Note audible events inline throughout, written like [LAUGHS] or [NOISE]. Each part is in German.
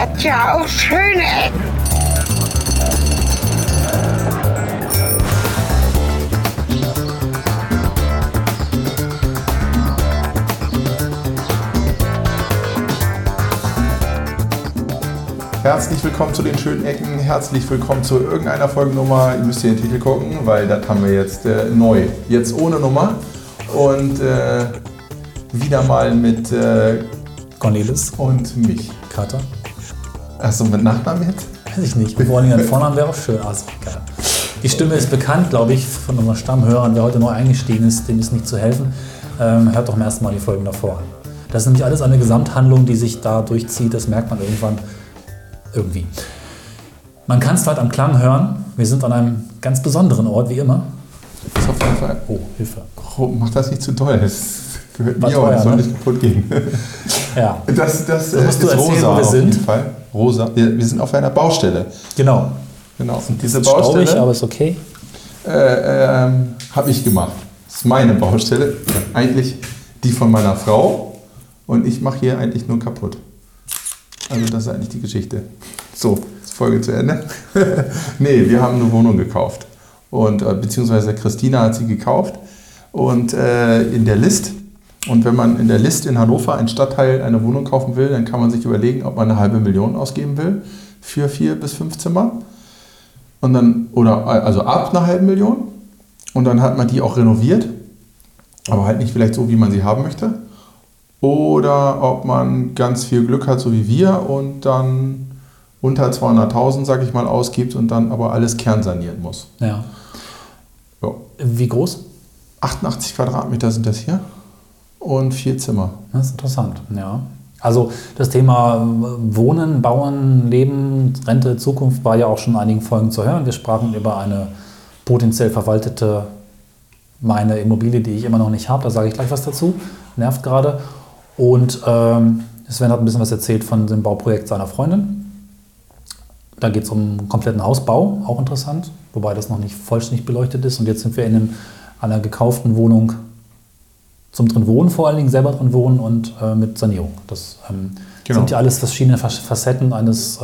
hat ja auch schöne Ecken. Herzlich willkommen zu den schönen Ecken. Herzlich willkommen zu irgendeiner Folgennummer. Ihr müsst hier den Titel gucken, weil das haben wir jetzt äh, neu. Jetzt ohne Nummer. Und äh, wieder mal mit äh, Cornelis, und mich. Kater. Achso, mit Nachnamen jetzt? Weiß ich nicht. Vor allem ein Vornamen wäre auch schön. Also, geil. Die Stimme ist bekannt, glaube ich, von unseren Stammhörern. Wer heute neu eingestiegen ist, dem ist nicht zu helfen. Ähm, hört doch am ersten Mal die Folgen davor an. Das ist nämlich alles eine Gesamthandlung, die sich da durchzieht. Das merkt man irgendwann irgendwie. Man kann es halt am Klang hören. Wir sind an einem ganz besonderen Ort, wie immer. Das ist auf jeden Fall. Oh, Hilfe. Oh, mach das nicht zu doll. Das gehört War mir, teuer, das soll ne? nicht kaputt gehen. [LAUGHS] Ja, Das, das äh, musst du ist erzählen, rosa wo wir auf sind. jeden Fall. Rosa. Wir, wir sind auf einer Baustelle. genau. Genau. Und diese Ist staubig, Baustelle aber ist okay. äh, ähm, habe ich gemacht. Das ist meine Baustelle. Eigentlich die von meiner Frau. Und ich mache hier eigentlich nur kaputt. Also das ist eigentlich die Geschichte. So, ist Folge zu Ende. [LAUGHS] nee, wir haben eine Wohnung gekauft. Und, äh, beziehungsweise Christina hat sie gekauft. Und äh, in der List, und wenn man in der List in Hannover, ein Stadtteil, eine Wohnung kaufen will, dann kann man sich überlegen, ob man eine halbe Million ausgeben will für vier bis fünf Zimmer. Und dann, oder also ab einer halben Million. Und dann hat man die auch renoviert. Aber halt nicht vielleicht so, wie man sie haben möchte. Oder ob man ganz viel Glück hat, so wie wir, und dann unter 200.000, sag ich mal, ausgibt und dann aber alles kernsanieren muss. Ja. Ja. Wie groß? 88 Quadratmeter sind das hier und vier Zimmer. Das ist interessant, ja. Also das Thema äh, Wohnen, Bauen, Leben, Rente, Zukunft war ja auch schon in einigen Folgen zu hören. Wir sprachen über eine potenziell verwaltete, meine Immobilie, die ich immer noch nicht habe. Da sage ich gleich was dazu. Nervt gerade. Und ähm, Sven hat ein bisschen was erzählt von dem Bauprojekt seiner Freundin. Da geht es um einen kompletten Hausbau, auch interessant, wobei das noch nicht vollständig beleuchtet ist. Und jetzt sind wir in einem, einer gekauften Wohnung zum drin wohnen, vor allen Dingen selber drin wohnen und äh, mit Sanierung. Das ähm, Genau. sind ja alles verschiedene Facetten eines, äh,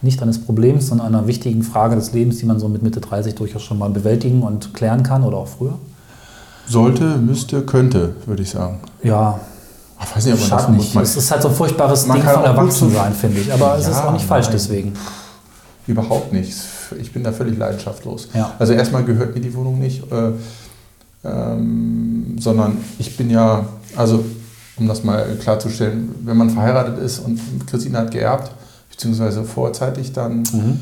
nicht eines Problems, sondern einer wichtigen Frage des Lebens, die man so mit Mitte 30 durchaus schon mal bewältigen und klären kann oder auch früher. Sollte, müsste, könnte, würde ich sagen. Ja, Ich weiß nicht, ob man das muss nicht. man, Es ist halt so ein furchtbares Man Ding von Erwachsensein, so- finde ich. Aber es Ja, ist auch nicht falsch nein. deswegen. Überhaupt nicht. Ich bin da völlig leidenschaftslos. Ja. Also erstmal gehört mir die Wohnung nicht, äh, ähm, sondern ich bin ja, also um das mal klarzustellen, wenn man verheiratet ist und Christine hat geerbt, beziehungsweise vorzeitig, dann Mhm.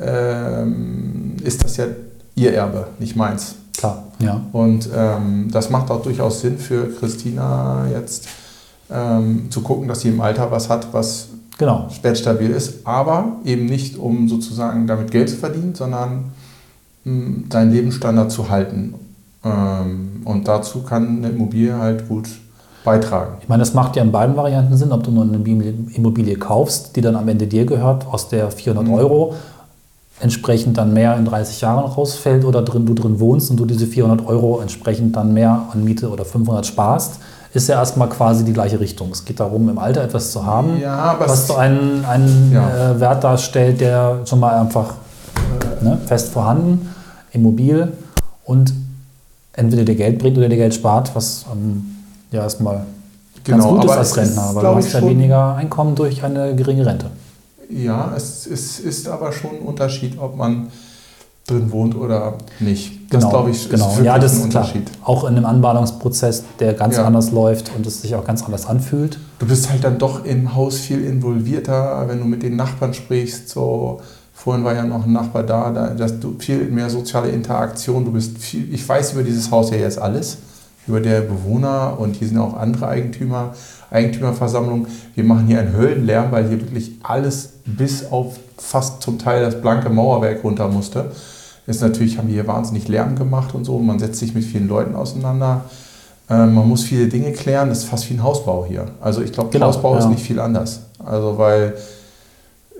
ähm, ist das ja ihr Erbe, nicht meins. Klar, ja. Und ähm, das macht auch durchaus Sinn für Christina jetzt ähm, zu gucken, dass sie im Alter was hat, was Genau. wertstabil ist, aber eben nicht, um sozusagen damit Geld zu verdienen, sondern mh, seinen Lebensstandard zu halten. Ähm, und dazu kann eine Immobilie halt gut beitragen. Ich meine, das macht ja in beiden Varianten Sinn, ob du nur eine Immobilie- kaufst, die dann am Ende dir gehört, aus der 400 Mhm. Euro entsprechend dann mehr in 30 Jahren rausfällt oder drin, du drin wohnst und du diese 400 Euro entsprechend dann mehr an Miete oder 500 sparst, ist ja erstmal quasi die gleiche Richtung. Es geht darum, im Alter etwas zu haben, Ja, was so einen, einen Ja. äh, Wert darstellt, der schon mal einfach äh, ne, fest vorhanden, immobil und entweder dir Geld bringt oder dir Geld spart, was ähm, ja erstmal ganz Genau, gut ist aber als Rentner, ist, weil glaub du hast ja weniger Einkommen durch eine geringe Rente. Ja, es, es ist aber schon ein Unterschied, ob man drin wohnt oder nicht. Das Genau, glaube ich, ist genau. ja, das ein ist klar. Unterschied. Auch in einem Anbahnungsprozess, der ganz Ja. anders läuft und es sich auch ganz anders anfühlt. Du bist halt dann doch im Haus viel involvierter, wenn du mit den Nachbarn sprichst. So, vorhin war ja noch ein Nachbar da, da dass du viel mehr soziale Interaktion. Du bist viel, ich weiß über dieses Haus ja jetzt alles, über der Bewohner und hier sind auch andere Eigentümer, Eigentümerversammlung. Wir machen hier einen Höllenlärm, weil hier wirklich alles bis auf fast zum Teil das blanke Mauerwerk runter musste. Ist natürlich, haben wir hier wahnsinnig Lärm gemacht und so. Man setzt sich mit vielen Leuten auseinander. Ähm, man muss viele Dinge klären. Das ist fast wie ein Hausbau hier. Also ich glaube, Genau, Hausbau ist ja. nicht viel anders. Also weil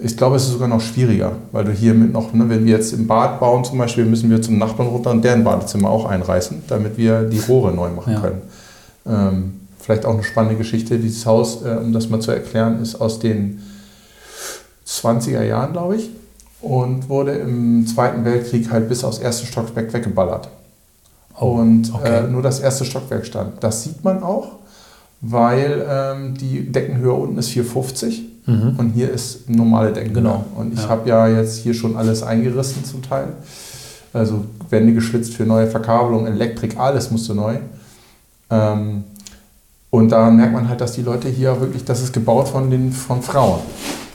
ich glaube, es ist sogar noch schwieriger, weil du hier mit noch, ne, wenn wir jetzt im Bad bauen zum Beispiel, müssen wir zum Nachbarn runter und deren Badezimmer auch einreißen, damit wir die Rohre neu machen Ja. können. Ähm, vielleicht auch eine spannende Geschichte. Dieses Haus, äh, um das mal zu erklären, ist aus den 20er Jahren, glaube ich. Und wurde im Zweiten Weltkrieg halt bis aufs erste Stockwerk weggeballert. Oh, und okay. äh, nur das erste Stockwerk stand. Das sieht man auch, weil ähm, die Deckenhöhe unten ist 4,50 Mhm. und hier ist normale Deckenhöhe. Genau, Und ich ja. habe ja jetzt hier schon alles eingerissen zum Teil. Also Wände geschwitzt für neue Verkabelung, Elektrik, alles musste neu. Ähm, und da merkt man halt, dass die Leute hier wirklich, das ist gebaut von, den, von Frauen.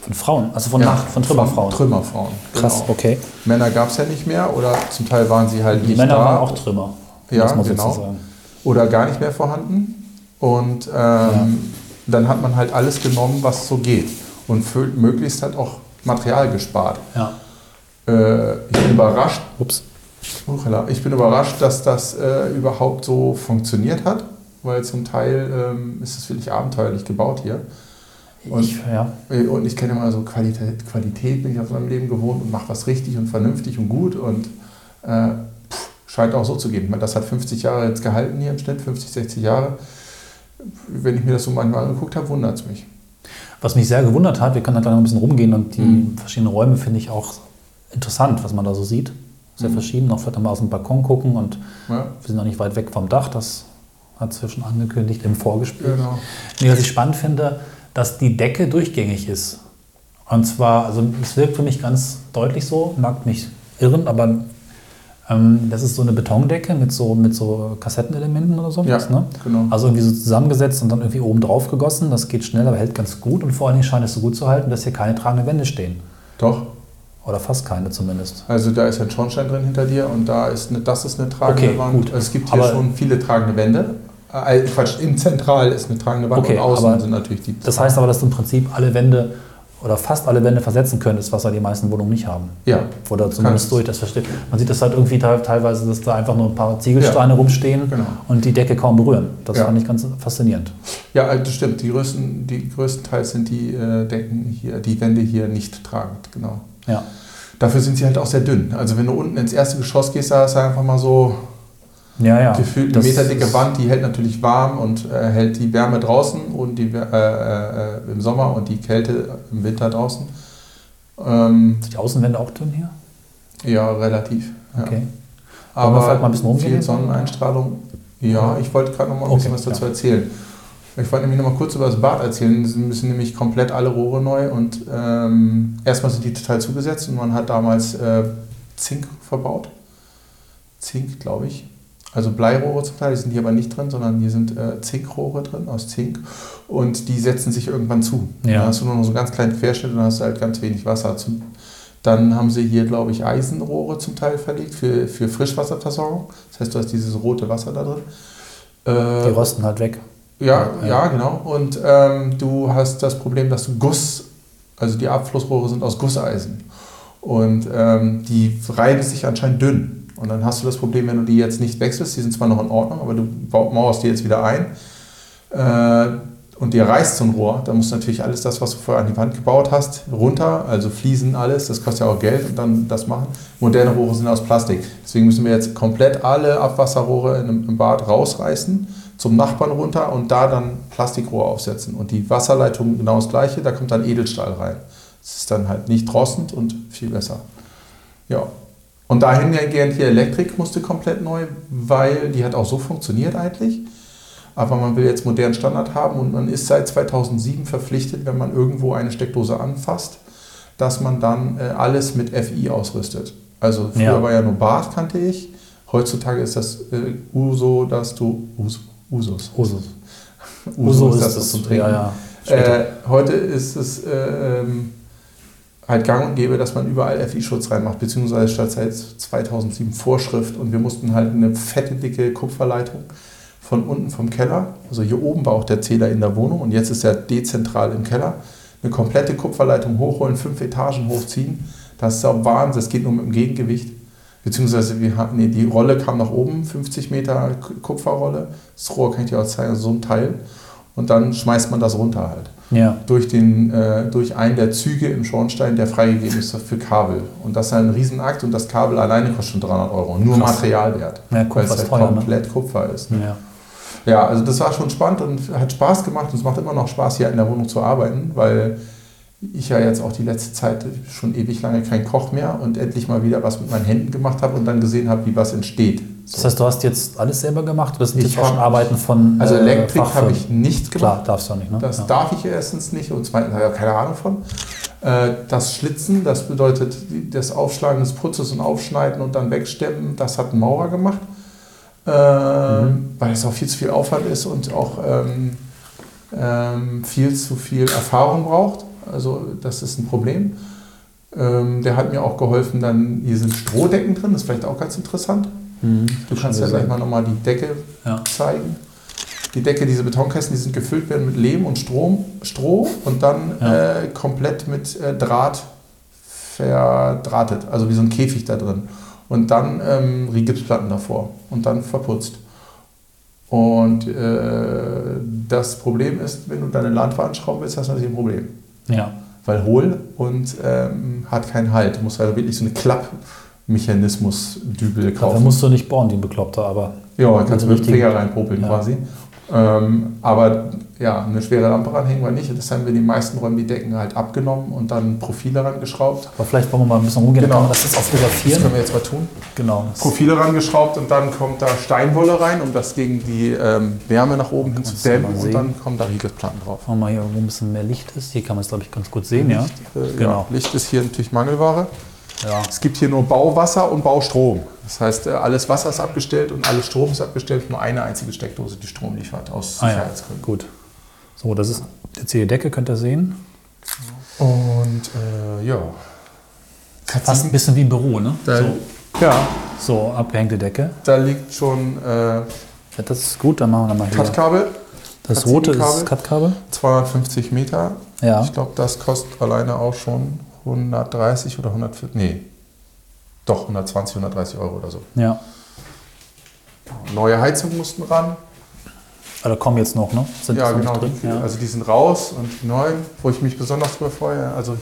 Von Frauen, also von Ja, Nacht, von Trümmerfrauen. Von Trümmerfrauen. Krass, genau. okay. Männer gab es ja nicht mehr oder zum Teil waren sie halt Die nicht Männer da. waren auch Trümmer, Ja, genau. oder gar nicht mehr vorhanden. Und ähm, dann hat man halt alles genommen, was so geht. Und für, möglichst halt auch Material gespart. Ja. Äh, ich bin überrascht, Ups. Ich bin überrascht, dass das äh, überhaupt so funktioniert hat, weil zum Teil ähm, ist es wirklich abenteuerlich gebaut hier. Und- Ich, ja. Äh, Und ich kenne immer so Qualität, Qualität bin ich aus meinem Leben gewohnt und mache was richtig und vernünftig und gut und äh, pff, scheint auch so zu gehen. Das hat 50 Jahre jetzt gehalten hier im Schnitt, 50, 60 Jahre. Wenn ich mir das so manchmal angeguckt habe, wundert es mich. Was mich sehr gewundert hat, wir können da gleich noch ein bisschen rumgehen und die Mhm. verschiedenen Räume finde ich auch interessant, was man da so sieht. Sehr Mhm. verschieden, auch vielleicht mal aus dem Balkon gucken und Ja, wir sind noch nicht weit weg vom Dach, das hat es ja schon angekündigt im Vorgespräch. genau. Nee, was ich spannend finde, dass die Decke durchgängig ist. Und zwar, also es wirkt für mich ganz deutlich so, mag mich irren, aber das ist so eine Betondecke mit so, mit so Kassettenelementen oder sowas. Ja, ne? genau. Also irgendwie so zusammengesetzt und dann irgendwie oben drauf gegossen. Das geht schnell, aber hält ganz gut. Und vor allen Dingen scheint es so gut zu halten, dass hier keine tragenden Wände stehen. Doch. Oder fast keine zumindest. Also da ist ein Schornstein drin hinter dir und da ist eine, das ist eine tragende Okay, Wand. gut. Es gibt hier Aber- schon viele tragende Wände. Äh, Quatsch, in Zentral ist eine tragende Wand Okay, und außen sind natürlich die. Das heißt aber, dass du im Prinzip alle Wände oder fast alle Wände versetzen könntest, was ja die meisten Wohnungen nicht haben. ja, Oder zumindest durch das versteht. Man sieht das halt irgendwie te- teilweise, dass da einfach nur ein paar Ziegelsteine rumstehen Genau. und die Decke kaum berühren. Das Ja. fand ich ganz faszinierend. Ja, äh, das stimmt. Die größten, die größtenteils sind die äh, Decken hier, die Wände hier nicht tragend, genau. Ja. Dafür sind sie halt auch sehr dünn. Also wenn du unten ins erste Geschoss gehst, da ist einfach mal so Ja, ja. gefühlt eine meterdicke Wand, die hält natürlich warm und äh, hält die Wärme draußen und die, Wär- äh, äh, im Sommer und die Kälte im Winter draußen. Ähm, Sind die Außenwände auch dünn hier? ja, relativ. Ja. Okay. Wollen wir vielleicht mal ein bisschen rumgehen? viel Sonneneinstrahlung. Ja, ich wollte gerade noch mal ein Okay, bisschen was dazu ja. erzählen. Ich wollte nämlich noch mal kurz über das Bad erzählen. Es müssen nämlich komplett alle Rohre neu und ähm, erstmal sind die total zugesetzt und man hat damals äh, Zink verbaut. Zink, glaube ich. Also Bleirohre zum Teil, die sind hier aber nicht drin, sondern hier sind äh, Zinkrohre drin aus Zink und die setzen sich irgendwann zu. Ja. Dann hast du nur noch so einen ganz kleinen Querschnitt und hast du halt ganz wenig Wasser. Zum, dann haben sie hier, glaube ich, Eisenrohre zum Teil verlegt für, für Frischwasserversorgung. Das heißt, du hast dieses rote Wasser da drin. Äh, Die rosten halt weg. ja, Ja. ja, genau. Und ähm, du hast das Problem, dass du Guss, also die Abflussrohre sind aus Gusseisen. Und ähm, die reiben sich anscheinend dünn. Und dann hast du das Problem, wenn du die jetzt nicht wechselst, die sind zwar noch in Ordnung, aber du mauerst die jetzt wieder ein äh, und dir reißt so ein Rohr, dann musst du natürlich alles das, was du vorher an die Wand gebaut hast, runter, also Fliesen, alles, das kostet ja auch Geld und dann das machen. Moderne Rohre sind aus Plastik. Deswegen müssen wir jetzt komplett alle Abwasserrohre in im Bad rausreißen, zum Nachbarn runter und da dann Plastikrohr aufsetzen. Und die Wasserleitung genau das gleiche, da kommt dann Edelstahl rein. Das ist dann halt nicht rossend und viel besser. Ja. Und dahingehend hier Elektrik musste komplett neu, weil die hat auch so funktioniert eigentlich. Aber man will jetzt modernen Standard haben und man ist seit 2007 verpflichtet, wenn man irgendwo eine Steckdose anfasst, dass man dann äh, alles mit FI ausrüstet. Also früher Ja. war ja nur Bad, kannte ich. Heutzutage ist das äh, Uso, dass du Us, Usus. Usus. Uso, ist das, es. das zum Trinken. Ja, ja. Äh, heute ist es äh, ähm, halt gang und gäbe, dass man überall FI-Schutz reinmacht, beziehungsweise statt seit 2007 Vorschrift und wir mussten halt eine fette, dicke Kupferleitung von unten vom Keller, also hier oben war auch der Zähler in der Wohnung und jetzt ist er dezentral im Keller, eine komplette Kupferleitung hochholen, fünf Etagen hochziehen, das ist auch Wahnsinn, das geht nur mit dem Gegengewicht. Beziehungsweise wir hatten, nee, die Rolle kam nach oben, 50 Meter Kupferrolle. Das Rohr kann ich dir auch zeigen, so ein Teil. Und dann schmeißt man das runter halt ja. durch, den, äh, durch einen der Züge im Schornstein, der freigegeben ist für Kabel. Und das ist ein Riesenakt und das Kabel alleine kostet schon 300 Euro. Nur Krass. Materialwert. Ja, weil es halt teuer, ne? komplett Kupfer ist. ja. Ja, also das war schon spannend und hat Spaß gemacht und es macht immer noch Spaß, hier in der Wohnung zu arbeiten, weil ich ja jetzt auch die letzte Zeit schon ewig lange kein Koch mehr und endlich mal wieder was mit meinen Händen gemacht habe und dann gesehen habe, wie was entsteht. Das heißt, du hast jetzt alles selber gemacht? Das sind jetzt auch schon Arbeiten von Also äh, Elektrik habe ich nicht Klar, gemacht. darfst du auch nicht, ne? Das ja. darf ich erstens nicht und zweitens habe ich auch keine Ahnung von. Äh, Das Schlitzen, das bedeutet das Aufschlagen des Putzes und Aufschneiden und dann wegstemmen, das hat ein Maurer gemacht, äh, Mhm. weil es auch viel zu viel Aufwand ist und auch ähm, ähm, viel zu viel Erfahrung braucht. Also das ist ein Problem. Ähm, der hat mir auch geholfen, dann hier sind Strohdecken drin, das ist vielleicht auch ganz interessant. Mhm. Du kannst ja gleich mal nochmal die Decke Ja. zeigen. Die Decke, diese Betonkästen, die sind gefüllt werden mit Lehm und Strom, Stroh und dann Ja. äh, komplett mit äh, Draht verdrahtet, also wie so ein Käfig da drin. Und dann ähm, Rigipsplatten davor und dann verputzt. Und äh, das Problem ist, wenn du deine Landwand schrauben willst, hast du natürlich ein Problem. Ja. Weil hohl und ähm, hat keinen Halt. Du musst also wirklich so eine Klappmechanismus-Dübel Dafür kaufen. musst du nicht bohren, die Bekloppter, aber Ja, kannst du mit dem Finger reinpopeln Ja. quasi. Ähm, aber ja, eine schwere Lampe ranhängen wir nicht. Das haben wir in den meisten Räumen die Decken halt abgenommen und dann Profile rangeschraubt. Aber vielleicht wollen wir mal ein bisschen rumgehen, Genau. das jetzt auch Das können fotografieren. wir jetzt mal tun. Genau. Profile rangeschraubt und dann kommt da Steinwolle rein, um das gegen die ähm, Wärme nach oben hin zu dämmen. Und dann kommen da Riegelplatten drauf. Machen wir mal hier, wo ein bisschen mehr Licht ist. Hier kann man es, glaube ich, ganz gut sehen, ja. Licht, äh, Genau. ja, Licht ist hier natürlich Mangelware. Ja. Es gibt hier nur Bauwasser und Baustrom. Das heißt, äh, alles Wasser ist abgestellt und alles Strom ist abgestellt. Nur eine einzige Steckdose, die Strom liefert, aus Ah ja, Sicherheitsgründen. gut. So, das ist jetzt hier die Decke, könnt ihr sehen. Und äh, ja. Fast ein bisschen wie ein Büro, ne? Da, So, Ja, so abgehängte Decke. da liegt schon äh, Ja, das ist gut, dann machen wir nochmal hier. Cuttkabel, Das rote ist Cut-Kabel. Cut-Kabel. 250 Meter. Ja. Ich glaube, das kostet alleine auch schon 130 oder 140. Nee, doch 120, 130 Euro oder so. Ja. Neue Heizung mussten ran. Also kommen jetzt noch, ne? Sind Ja, genau. Drin? Die, Ja. Also die sind raus und die neuen, wo ich mich besonders drüber freue. Also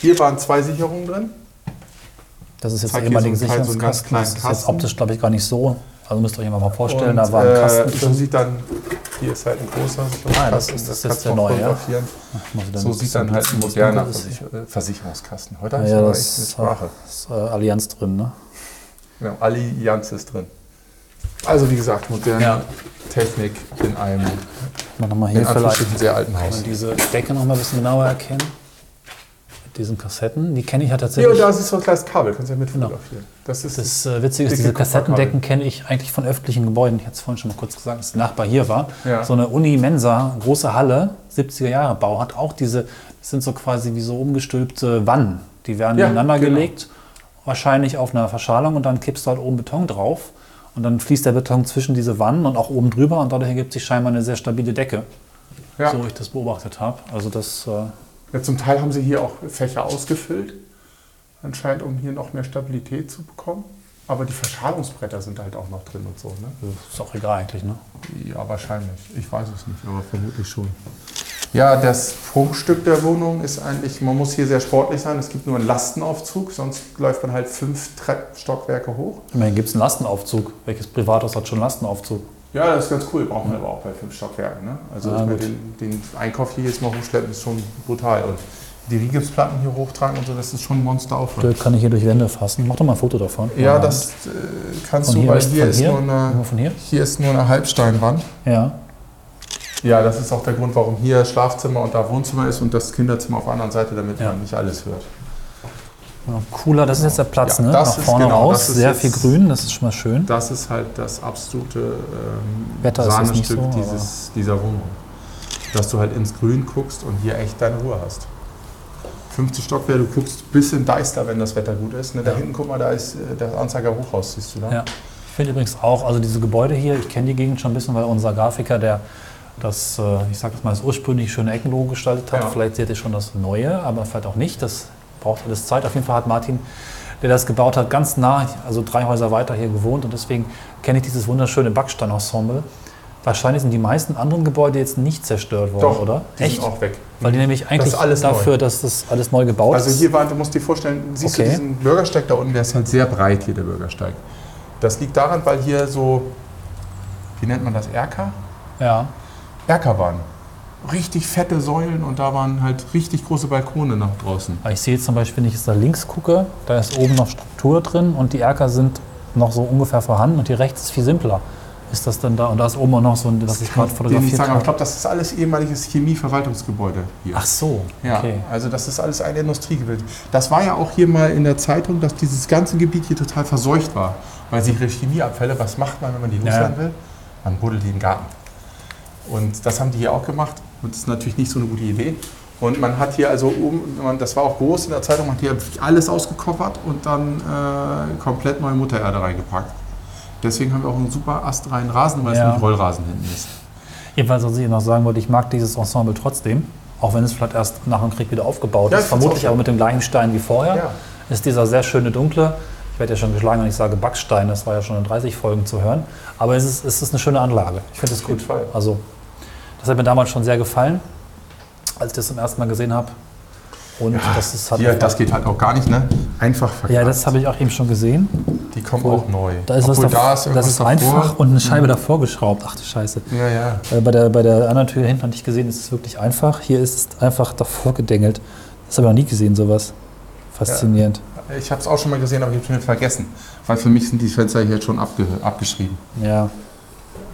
hier waren zwei Sicherungen drin. das ist jetzt der ehemalige so so Sicherungskasten. kleinen Das ist jetzt optisch, glaube ich, gar nicht so. Also müsst ihr euch mal vorstellen, und, da war ein Kasten äh, so drin. sieht dann, hier ist halt ein großer. Ah, das ist- das ist kannst jetzt der neue, ja. So sieht dann halt ein moderner ist. Versicher äh, Versicherungskasten. Heute Ja, habe ich ja, aber das echt eine ist, Sprache. ist äh, Allianz drin, ne? Genau, Allianz ist drin. Also wie gesagt, moderne Ja. Technik in einem Mal nochmal in hier vielleicht Anführungsstrichen sehr alten kann Haus. man diese Decke nochmal ein bisschen genauer erkennen. Diesen Kassetten. Die kenne ich ja tatsächlich. und da ist so ein kleines Kabel, kannst du ja mit Genau. fotografieren. Das ist Das äh, Witzige ist, diese. Kassettendecken kenne ich eigentlich von öffentlichen Gebäuden. Ich hatte es vorhin schon mal kurz gesagt, dass der Nachbar hier war. Ja. So eine Uni-Mensa, große Halle, 70er Jahre Bau, hat auch diese, das sind so quasi wie so umgestülpte Wannen. Die werden Ja, ineinander genau. gelegt, wahrscheinlich auf einer Verschalung und dann kippst du halt oben Beton drauf. Und dann fließt der Beton zwischen diese Wannen und auch oben drüber und dadurch ergibt sich scheinbar eine sehr stabile Decke, ja. so ich das beobachtet habe. Also das, äh, ja, zum Teil haben sie hier auch Fächer ausgefüllt, anscheinend um hier noch mehr Stabilität zu bekommen. Aber die Verschalungsbretter sind halt auch noch drin und so. Ne? ist auch egal eigentlich, ne? Ja, wahrscheinlich. Ich weiß es nicht, aber vermutlich schon. Ja, das Prunkstück der Wohnung ist eigentlich, man muss hier sehr sportlich sein. Es gibt nur einen Lastenaufzug, sonst läuft man halt fünf Treppenstockwerke hoch. Immerhin gibt es einen Lastenaufzug. Welches Privathaus hat schon einen Lastenaufzug? Ja, das ist ganz cool, braucht man aber auch bei fünf Stockwerken. Ne? Also Ah, den, den Einkauf hier jetzt mal hochschleppen, ist schon brutal. Und die Rigipsplatten hier hochtragen und so, das ist schon ein Monsteraufwand. Das kann ich hier durch Wände fassen. Mach doch mal ein Foto davon. Ja, das äh, kannst Von du, hier weil hier von ist, hier? nur eine, hier? hier ist nur eine Halbsteinwand. Ja. Ja, das ist auch der Grund, warum hier Schlafzimmer und da Wohnzimmer ist und das Kinderzimmer auf der anderen Seite, damit Ja. man nicht alles hört. Ja, Cooler, das ist jetzt der Platz, Ja, ne? Nach vorne genau, raus. Sehr viel Grün, das ist schon mal schön. Das ist halt das absolute ähm, Sahnestück so, dieses, dieser Wohnung. Dass du halt ins Grün guckst und hier echt deine Ruhe hast. 50 Stockwerke, du guckst bis in Deister, wenn das Wetter gut ist. Ne? Da Ja. hinten, guck mal, da ist äh, das Anzeiger Hochhaus, siehst du da? Ja. Ich finde übrigens auch, also diese Gebäude hier, ich kenne die Gegend schon ein bisschen, weil unser Grafiker, der das, äh, ich sag das mal, das ursprünglich schöne Eckenlogo gestaltet hat, Ja. vielleicht seht ihr schon das Neue, aber vielleicht auch nicht. Das braucht alles Zeit. Auf jeden Fall hat Martin, der das gebaut hat, ganz nah, also drei Häuser weiter hier gewohnt und deswegen kenne ich dieses wunderschöne Backsteinensemble. Wahrscheinlich sind die meisten anderen Gebäude jetzt nicht zerstört worden, Doch, oder? die sind auch weg. Weil die nämlich eigentlich ist alles dafür, neu. dass das alles neu gebaut Also ist. hier war, du musst dir vorstellen, siehst Okay. du diesen Bürgersteig da unten, der ist halt sehr breit hier, der Bürgersteig. Das liegt daran, weil hier so, wie nennt man das, Erker? ja. Erker waren. Richtig fette Säulen und da waren halt richtig große Balkone nach draußen. Ich sehe jetzt zum Beispiel, wenn ich jetzt da links gucke, da ist oben noch Struktur drin und die Erker sind noch so ungefähr vorhanden und hier rechts ist viel simpler. Ist das denn da? Und da ist oben auch noch so ein, was ich gerade fotografiert aber ich habe. glaube, das ist alles ehemaliges Chemieverwaltungsgebäude hier. Ach so, Ja, okay. also das ist alles ein Industriegebiet. Das war ja auch hier mal in der Zeitung, dass dieses ganze Gebiet hier total verseucht war. Weil sichere Chemieabfälle, was macht man, wenn man die Ja. loswerden will? Man buddelt die in den Garten. Und das haben die hier auch gemacht. Und das ist natürlich nicht so eine gute Idee. Und man hat hier also oben, man, das war auch groß in der Zeitung, man hat hier alles ausgekoppert und dann äh, komplett neue Muttererde reingepackt. Deswegen haben wir auch einen super astreinen Rasen, weil es Ja. nämlich Rollrasen hinten ist. Jedenfalls, was ich noch sagen wollte, ich mag dieses Ensemble trotzdem, auch wenn es vielleicht erst nach dem Krieg wieder aufgebaut Ja, ist, vermutlich aber mit dem gleichen Stein wie vorher. Ja. Ist dieser sehr schöne dunkle, ich werde ja schon geschlagen, wenn ich sage Backstein, das war ja schon in 30 Folgen zu hören, aber es ist, es ist eine schöne Anlage. Ich finde es gut. Fall. Also, das hat mir damals schon sehr gefallen, als ich das zum ersten Mal gesehen habe. Und das ist hat Hier, das geht halt auch gar nicht, ne? Einfach verkackt. ja, das habe ich auch eben schon gesehen. Die kommen auch neu. Da ist Obwohl, was davor, da ist das ist davor. einfach und eine Scheibe davor geschraubt. Ach du Scheiße. Ja, ja. Äh, Bei der, bei der anderen Tür hinten hatte ich gesehen, ist es wirklich einfach. Hier ist es einfach davor gedengelt. Das habe ich noch nie gesehen, sowas. Faszinierend. Ich habe es auch schon mal gesehen, aber ich habe es schon vergessen. Weil für mich sind die Fenster hier jetzt schon abge abgeschrieben. Ja.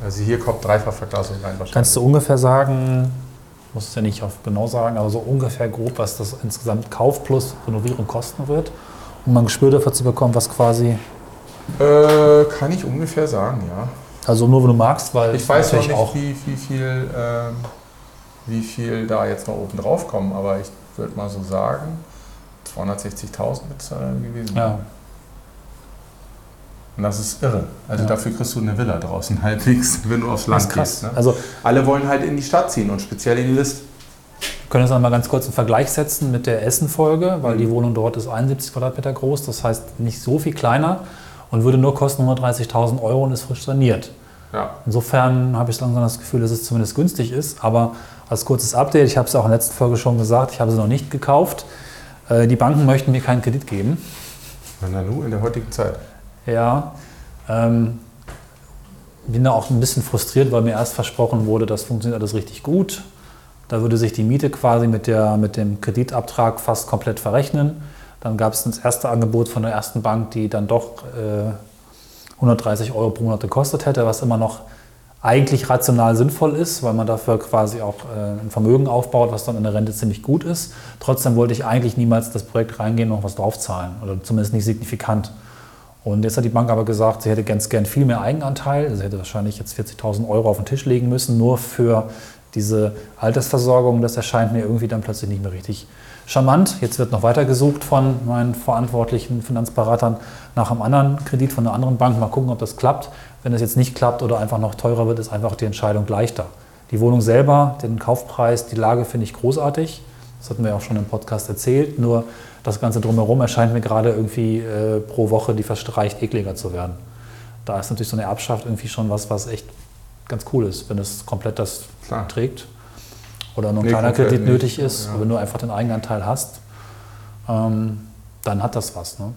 Also hier kommt Dreifachverglasung rein wahrscheinlich. Kannst du ungefähr sagen, muss es ja nicht genau sagen, aber so ungefähr grob, was das insgesamt Kauf plus Renovierung kosten wird, um mal ein Gespür dafür zu bekommen, was quasi, äh, kann ich ungefähr sagen, ja. also nur wenn du magst, weil Ich weiß noch natürlich nicht, Wie, wie, viel, ähm, wie viel da jetzt noch oben drauf kommen, aber ich würde mal so sagen, 260.000 wird es gewesen. sein. Und das ist irre. Also Ja. dafür kriegst du eine Villa draußen [LAUGHS] halbwegs, wenn du aufs Land gehst. Ne? Also Alle wollen halt in die Stadt ziehen und speziell in die List. Wir können jetzt noch mal ganz kurz einen Vergleich setzen mit der Essen-Folge, weil Mhm. die Wohnung dort ist 71 Quadratmeter groß, das heißt nicht so viel kleiner und würde nur kosten 130.000 Euro und ist frisch saniert. Ja. Insofern habe ich langsam das Gefühl, dass es zumindest günstig ist. Aber als kurzes Update, ich habe es auch in der letzten Folge schon gesagt, ich habe sie noch nicht gekauft. Äh, Die Banken möchten mir keinen Kredit geben. Na nu, in der heutigen Zeit. Ja, ähm, bin da auch ein bisschen frustriert, weil mir erst versprochen wurde, das funktioniert alles richtig gut. Da würde sich die Miete quasi mit, der, mit dem Kreditabtrag fast komplett verrechnen. Dann gab es das erste Angebot von der ersten Bank, die dann doch äh, 130 Euro pro Monat gekostet hätte, was immer noch eigentlich rational sinnvoll ist, weil man dafür quasi auch äh, ein Vermögen aufbaut, was dann in der Rente ziemlich gut ist. Trotzdem wollte ich eigentlich niemals in das Projekt reingehen und noch was draufzahlen oder zumindest nicht signifikant. Und jetzt hat die Bank aber gesagt, sie hätte ganz gern viel mehr Eigenanteil. Sie hätte wahrscheinlich jetzt 40.000 Euro auf den Tisch legen müssen, nur für diese Altersversorgung. Das erscheint mir irgendwie dann plötzlich nicht mehr richtig charmant. Jetzt wird noch weiter gesucht von meinen verantwortlichen Finanzberatern nach einem anderen Kredit von einer anderen Bank. Mal gucken, ob das klappt. Wenn es jetzt nicht klappt oder einfach noch teurer wird, ist einfach die Entscheidung leichter. Die Wohnung selber, den Kaufpreis, die Lage finde ich großartig. Das hatten wir auch schon im Podcast erzählt. Nur das Ganze drumherum erscheint mir gerade irgendwie äh, pro Woche, die verstreicht, ekliger zu werden. Da ist natürlich so eine Erbschaft irgendwie schon was, was echt ganz cool ist, wenn es komplett das Klar. trägt. Oder nur ein Nee, kleiner Kredit nicht, nötig ist, ja. aber wenn du einfach den Eigenanteil hast, ähm, dann hat das was. Ne?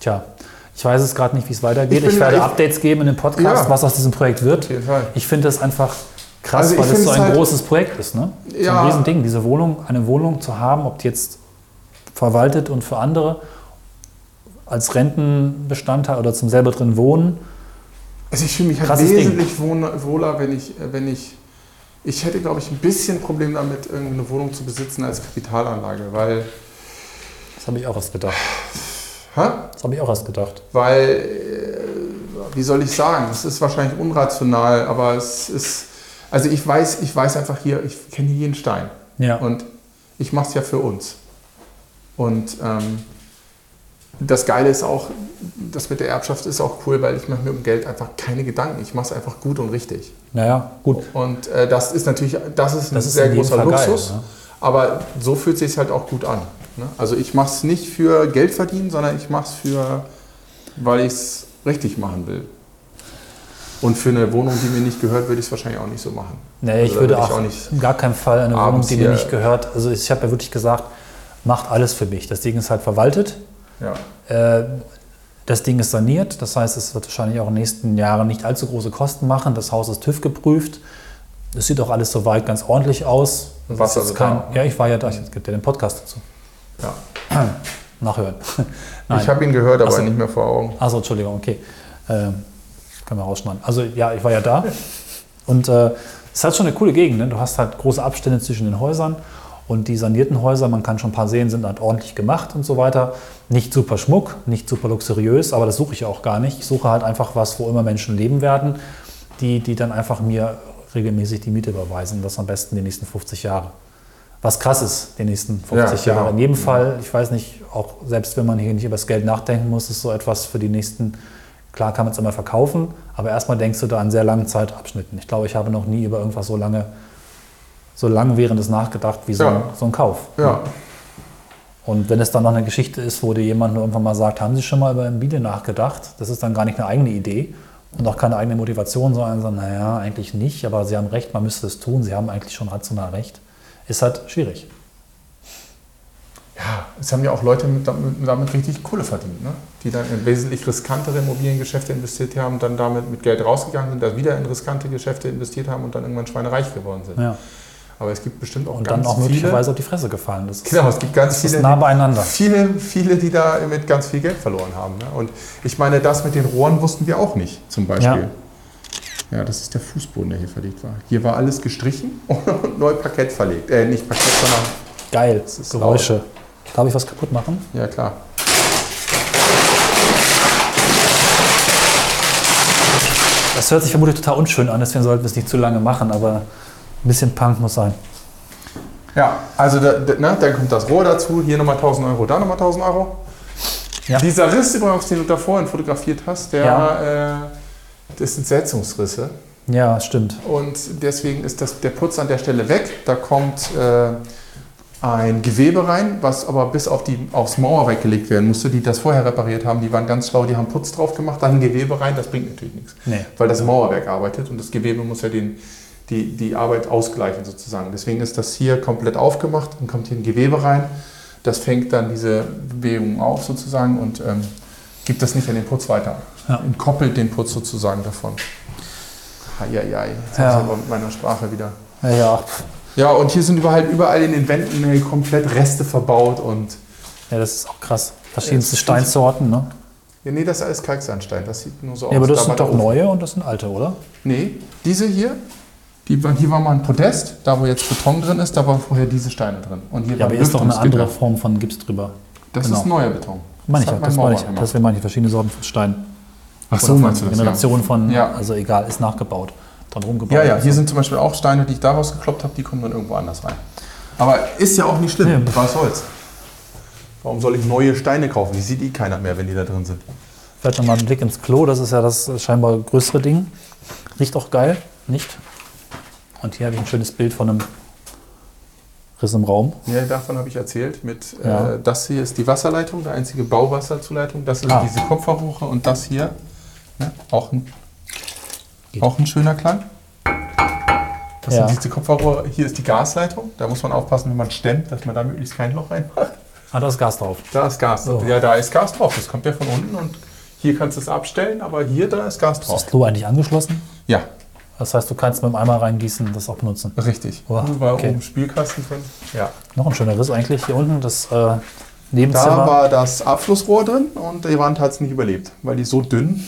Tja, ich weiß es gerade nicht, wie es weitergeht. Ich Ich, werde Updates geben in dem Podcast, Ja. was aus diesem Projekt wird. Ich finde das einfach krass, Also weil es so ein halt- großes Projekt ist. Ne? So Ja. ein Riesending, diese Wohnung, eine Wohnung zu haben, ob die jetzt verwaltet und für andere als Rentenbestandteil oder zum selber drin wohnen. Also ich fühle mich halt Ding. wesentlich wohn- wohler, wenn ich, wenn ich, ich hätte glaube ich ein bisschen Problem damit, irgendwie eine Wohnung zu besitzen als Kapitalanlage, weil, Das habe ich auch erst gedacht. hä? Das habe ich auch erst gedacht. weil, äh, wie soll ich sagen, es ist wahrscheinlich unrational, aber es ist, also ich weiß, ich weiß einfach hier, ich kenne jeden Stein Ja. und ich mache es ja für uns. Und ähm, das Geile ist auch, das mit der Erbschaft ist auch cool, weil ich mache mir um Geld einfach keine Gedanken. Ich mache es einfach gut und richtig. Naja, gut. Und äh, das ist natürlich, das ist ein Das ist sehr großer Fall geil, Luxus. ne? Aber so fühlt es sich halt auch gut an. Ne? Also ich mache es nicht für Geld verdienen, sondern ich mache es für, weil ich es richtig machen will. Und für eine Wohnung, die mir nicht gehört, würde ich es wahrscheinlich auch nicht so machen. Nee, Also ich würde auch, ich auch nicht in gar keinen Fall eine Wohnung, die mir nicht gehört. Also ich habe ja wirklich gesagt, macht alles für mich. Das Ding ist halt verwaltet. Ja. Äh, Das Ding ist saniert, das heißt, es wird wahrscheinlich auch in den nächsten Jahren nicht allzu große Kosten machen. Das Haus ist TÜV geprüft. Es sieht auch alles soweit ganz ordentlich aus. Das Warst ist also kein, da? ja, ich war ja da. Es gibt ja den Podcast dazu. Ja. [CLEARS THROAT] Nachhören. [LAUGHS] Ich habe ihn gehört, aber Ach so. nicht mehr vor Augen. Achso, Entschuldigung, okay. Ähm, können wir rausschneiden. Also ja, ich war ja da. [LAUGHS] Und äh, es halt schon eine coole Gegend. Ne? Du hast halt große Abstände zwischen den Häusern. Und die sanierten Häuser, man kann schon ein paar sehen, sind halt ordentlich gemacht und so weiter. Nicht super Schmuck, nicht super luxuriös, aber das suche ich auch gar nicht. Ich suche halt einfach was, wo immer Menschen leben werden, die, die dann einfach mir regelmäßig die Miete überweisen. Das am besten die nächsten 50 Jahre. Was krass ist, die nächsten 50 Ja, Jahre. genau. In jedem Fall, ich weiß nicht, auch selbst wenn man hier nicht über das Geld nachdenken muss, ist so etwas für die nächsten, klar kann man es immer verkaufen, aber erstmal denkst du da an sehr langen Zeitabschnitten. Ich glaube, ich habe noch nie über irgendwas so lange, so lange währendes nachgedacht wie so, Ja. ein, so ein Kauf. Ja, Und wenn es dann noch eine Geschichte ist, wo dir jemand nur irgendwann mal sagt, haben Sie schon mal über Immobilien nachgedacht? Das ist dann gar nicht eine eigene Idee und auch keine eigene Motivation, sondern so, naja, eigentlich nicht, aber Sie haben recht, man müsste es tun, Sie haben eigentlich schon rational recht. Ist halt schwierig. Ja, es haben ja auch Leute mit, damit, damit richtig Kohle verdient, ne? die dann in wesentlich riskantere Immobiliengeschäfte investiert haben, dann damit mit Geld rausgegangen sind, da wieder in riskante Geschäfte investiert haben und dann irgendwann schweinereich geworden sind. Ja. Aber es gibt bestimmt auch Und ganz dann auch viele. möglicherweise auf die Fresse gefallen. Das ist, Genau, es gibt ganz viele, nah beieinander. viele, viele, die da mit ganz viel Geld verloren haben. Ne? Und ich meine, das mit den Rohren wussten wir auch nicht, zum Beispiel. Ja. das ist der Fußboden, der hier verlegt war. Hier war alles gestrichen [LAUGHS] und neu Parkett verlegt. Äh, nicht Parkett, sondern, Geil, ist Geräusche. Darf ich was kaputt machen? ja klar. Das hört sich vermutlich total unschön an, deswegen sollten wir es nicht zu lange machen, aber ein bisschen Punk muss sein. Ja, also da, da, ne, dann kommt das Rohr dazu, hier nochmal 1000 Euro, da nochmal 1000 Euro. Ja. Dieser Riss übrigens, den du da vorhin fotografiert hast, der, Ja. äh, das sind Setzungsrisse. Ja, stimmt. Und deswegen ist das, der Putz an der Stelle weg. Da kommt äh, ein Gewebe rein, was aber bis auf die, aufs Mauerwerk gelegt werden musste, die das vorher repariert haben. Die waren ganz schlau, die haben Putz drauf gemacht, dann ein Gewebe rein, das bringt natürlich nichts. Nee. Weil das Mauerwerk arbeitet und das Gewebe muss ja den, die, die Arbeit ausgleichen sozusagen. Deswegen ist das hier komplett aufgemacht und kommt hier ein Gewebe rein. Das fängt dann diese Bewegung auf sozusagen und ähm, gibt das nicht an den Putz weiter. Ja. Entkoppelt den Putz sozusagen davon. Eieiei, jetzt Ja. ja. aber mit meiner Sprache wieder. Ja, ja. Ja, und hier sind überall, überall in den Wänden äh, komplett Reste verbaut und. ja das ist auch krass. Verschiedenste Ja, Steinsorten, ne? Ja, nee, das ist alles Kalksandstein. Das sieht nur so aus. Ja, aber das Da sind doch neue und das sind alte, oder? Nee, diese hier, die, hier war mal ein Podest, da wo jetzt Beton drin ist, da waren vorher diese Steine drin. Und hier Ja, aber hier ist doch eine andere Form von Gips drüber. Das genau. ist neuer Beton. Meine ich, ja, das meine ich. Deswegen meine ich verschiedene Sorten von Steinen. Ach Oder von Generationen von, Ja. also egal, ist nachgebaut, dran rumgebaut. Ja, ja, hier sind zum Beispiel auch Steine, die ich daraus gekloppt habe, die kommen dann irgendwo anders rein. Aber ist ja auch nicht schlimm, Ja. was soll's. Warum soll ich neue Steine kaufen? Die sieht eh keiner mehr, wenn die da drin sind. Vielleicht nochmal einen Blick ins Klo, das ist ja das scheinbar größere Ding. Riecht auch geil, nicht? Und hier habe ich ein schönes Bild von einem Riss im Raum. Ja, davon habe ich erzählt. Mit, Ja. äh, das hier ist die Wasserleitung, die einzige Bauwasserzuleitung. Das ist Ah. diese Kupferrohre und das hier, ne, auch, ein, Geht. auch ein schöner Klang. Das Ja. sind diese Kupferrohre. Hier ist die Gasleitung. Da muss man aufpassen, wenn man stemmt, dass man da möglichst kein Loch reinmacht. Ah, da ist Gas drauf. Da ist Gas. Oh. Ja, da ist Gas drauf. Das kommt ja von unten und hier kannst du es abstellen, aber hier, da ist Gas Ist drauf. das Klo eigentlich angeschlossen? Ja, Das heißt, du kannst mit dem Eimer reingießen, das auch benutzen. richtig. Oh, Hier war okay. oben Spülkasten drin. Ja. Noch ein schöner Riss eigentlich hier unten, das äh, Da Nebenzimmer. war das Abflussrohr drin und die Wand hat es nicht überlebt, weil die so dünn,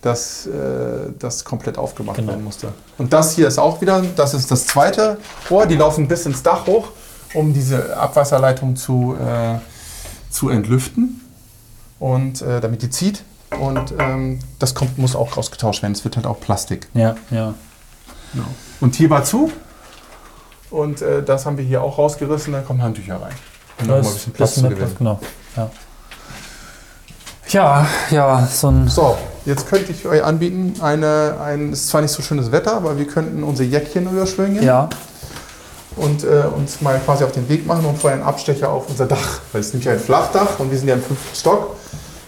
dass äh, das komplett aufgemacht Genau. werden musste. Und das hier ist auch wieder, das ist das zweite Rohr, die laufen bis ins Dach hoch, um diese Abwasserleitung zu, äh, zu entlüften und äh, damit die zieht. Und ähm, das kommt, muss auch ausgetauscht werden. Es wird halt auch Plastik. ja, ja. Und hier war zu. Und äh, das haben wir hier auch rausgerissen. Da kommen Handtücher rein. Um noch mal ein bisschen Platz zu gewinnen. Genau. Ja. ja, ja, so ein. So, jetzt könnte ich euch anbieten, eine, ein, es ist zwar nicht so schönes Wetter, aber wir könnten unsere Jäckchen überschwingen Ja, und äh, uns mal quasi auf den Weg machen und vorher einen Abstecher auf unser Dach. Weil es ist nämlich ein Flachdach und wir sind ja im fünften Stock.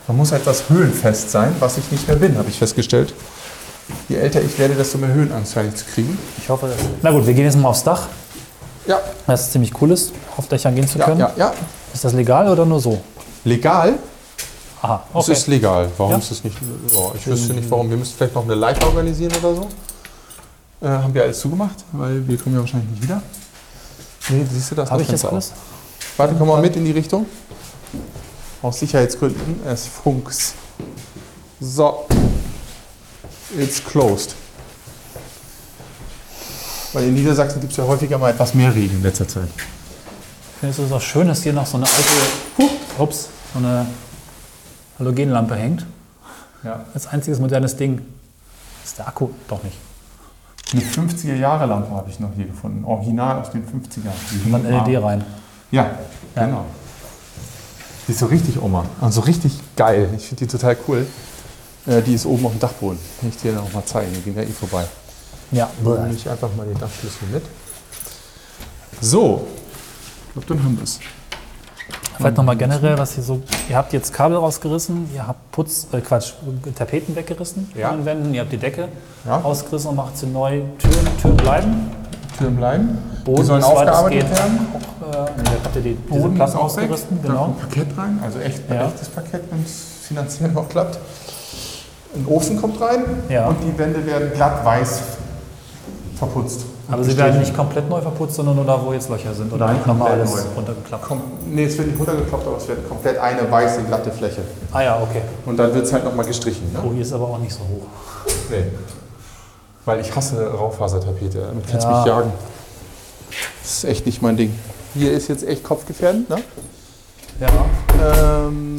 Man muss etwas höhenfest sein, was ich nicht mehr bin, habe ich festgestellt. Je älter ich werde, desto mehr Höhenangst scheine ich zu kriegen. ich hoffe. Das Na gut, wir gehen jetzt mal aufs Dach. Ja, Das ist ziemlich cool ist, auf Dächern gehen zu ja, können. ja, ja. Ist das legal oder nur so? Legal? Aha, Es okay. ist legal. Warum Ja. ist es nicht? Ja, ich wüsste nicht warum. Wir müssen vielleicht noch eine Leiter organisieren oder so. Äh, haben wir alles zugemacht, weil wir kommen ja wahrscheinlich nicht wieder. Nee, siehst du das? Habe ich Fenster jetzt alles? auf. Warte, komm mal mit in die Richtung. Aus Sicherheitsgründen. Es funks. So. It's closed. Weil in Niedersachsen gibt es ja häufiger mal etwas mehr Regen in letzter Zeit. Ich finde es auch schön, dass hier noch so eine alte, huh, ups, so eine Halogenlampe hängt. Ja. Als einziges modernes Ding. Ist der Akku doch nicht. Eine 50er-Jahre-Lampe habe ich noch hier gefunden. Original aus den 50ern. Die Und dann LED rein. Ja, Ja. genau. Die ist so richtig Oma. Also richtig geil. Ich finde die total cool. Äh, die ist oben auf dem Dachboden. Kann ich dir noch mal zeigen. Wir gehen ja eh vorbei. Ja, Dann nehme ich einfach mal den Dachschlüssel mit. So. Ich glaube, dann haben wir es. Vielleicht nochmal generell, was hier so. Ihr habt jetzt Kabel rausgerissen, ihr habt Putz, äh Quatsch, Tapeten weggerissen Ja. von den Wänden, ihr habt die Decke Ja. rausgerissen und macht sie neu. Türen, Türen bleiben. Türen bleiben. Boden, die sollen aufgearbeitet werden. Auch, äh, da habt ihr die, diese Boden Platten ausgerissen, Da genau. kommt Parkett rein. Also echt Ja. echtes Parkett, wenn es finanziell [LAUGHS] noch klappt. Ein Ofen kommt rein. Ja. Und die Wände werden glatt weiß verputzt. Aber sie werden nicht komplett neu verputzt, sondern nur da, wo jetzt Löcher sind. Oder Nein, nochmal alles neu. runtergeklappt. Kom nee, es wird nicht runtergekloppt, aber es wird komplett eine weiße, glatte Fläche. Ah ja, okay. Und dann wird es halt nochmal gestrichen. Ne? Oh, hier ist aber auch nicht so hoch. Nee. Weil ich hasse Raufasertapete. Damit kannst du Ja. mich jagen. Das ist echt nicht mein Ding. Hier ist jetzt echt kopfgefährdend. Ne? Ja. Ähm,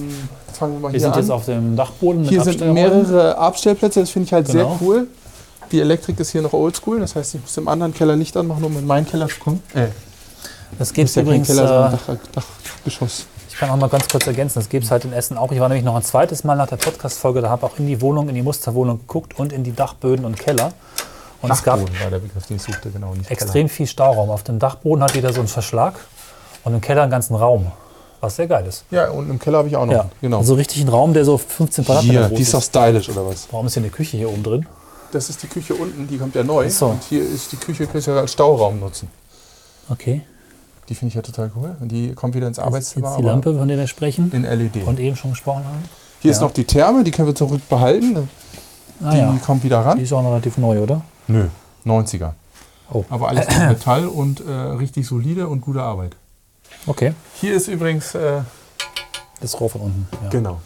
fangen wir mal Wir hier sind an. jetzt auf dem Dachboden mit Hier sind mehrere Abstellplätze, das finde ich halt Genau. sehr cool. Die Elektrik ist hier noch oldschool, das heißt, ich muss im anderen Keller Licht anmachen, um in meinen Keller zu kommen. Äh, Das gibt es ja übrigens, Keller, sondern äh, Dach, Dachgeschoss. ich kann auch mal ganz kurz ergänzen, das gibt es halt in Essen auch. Ich war nämlich noch ein zweites Mal nach der Podcast-Folge, da habe auch in die Wohnung, in die Musterwohnung geguckt und in die Dachböden und Keller. Und es gab Dachboden war der Begriff, den ich suchte, genau. Nicht extrem viel Stauraum. Auf dem Dachboden hat jeder so einen Verschlag und im Keller einen ganzen Raum, was sehr geil ist. Keller. Ja, und im Keller habe ich auch noch. Ja, einen, Genau. Also richtig ein Raum, der so 15 Quadratmeter groß die ist doch stylisch, oder was? Warum ist hier eine Küche hier oben drin? Das ist die Küche unten, die kommt ja neu. So. Und hier ist die Küche, du ja als Stauraum nutzen. Okay. Die finde ich ja total cool. Und die kommt wieder ins Das ist Arbeitszimmer. jetzt die Lampe, von der wir sprechen In LED. und eben schon gesprochen haben. hier ist ja. noch die Therme, die können wir zurückbehalten. Ah Die ja, kommt wieder die ran. ist auch noch relativ neu, oder? Nö, 90er. Oh. Aber alles aus Metall und äh, richtig solide und gute Arbeit. Okay. Hier ist übrigens, äh, Das Rohr von unten. Ja. genau,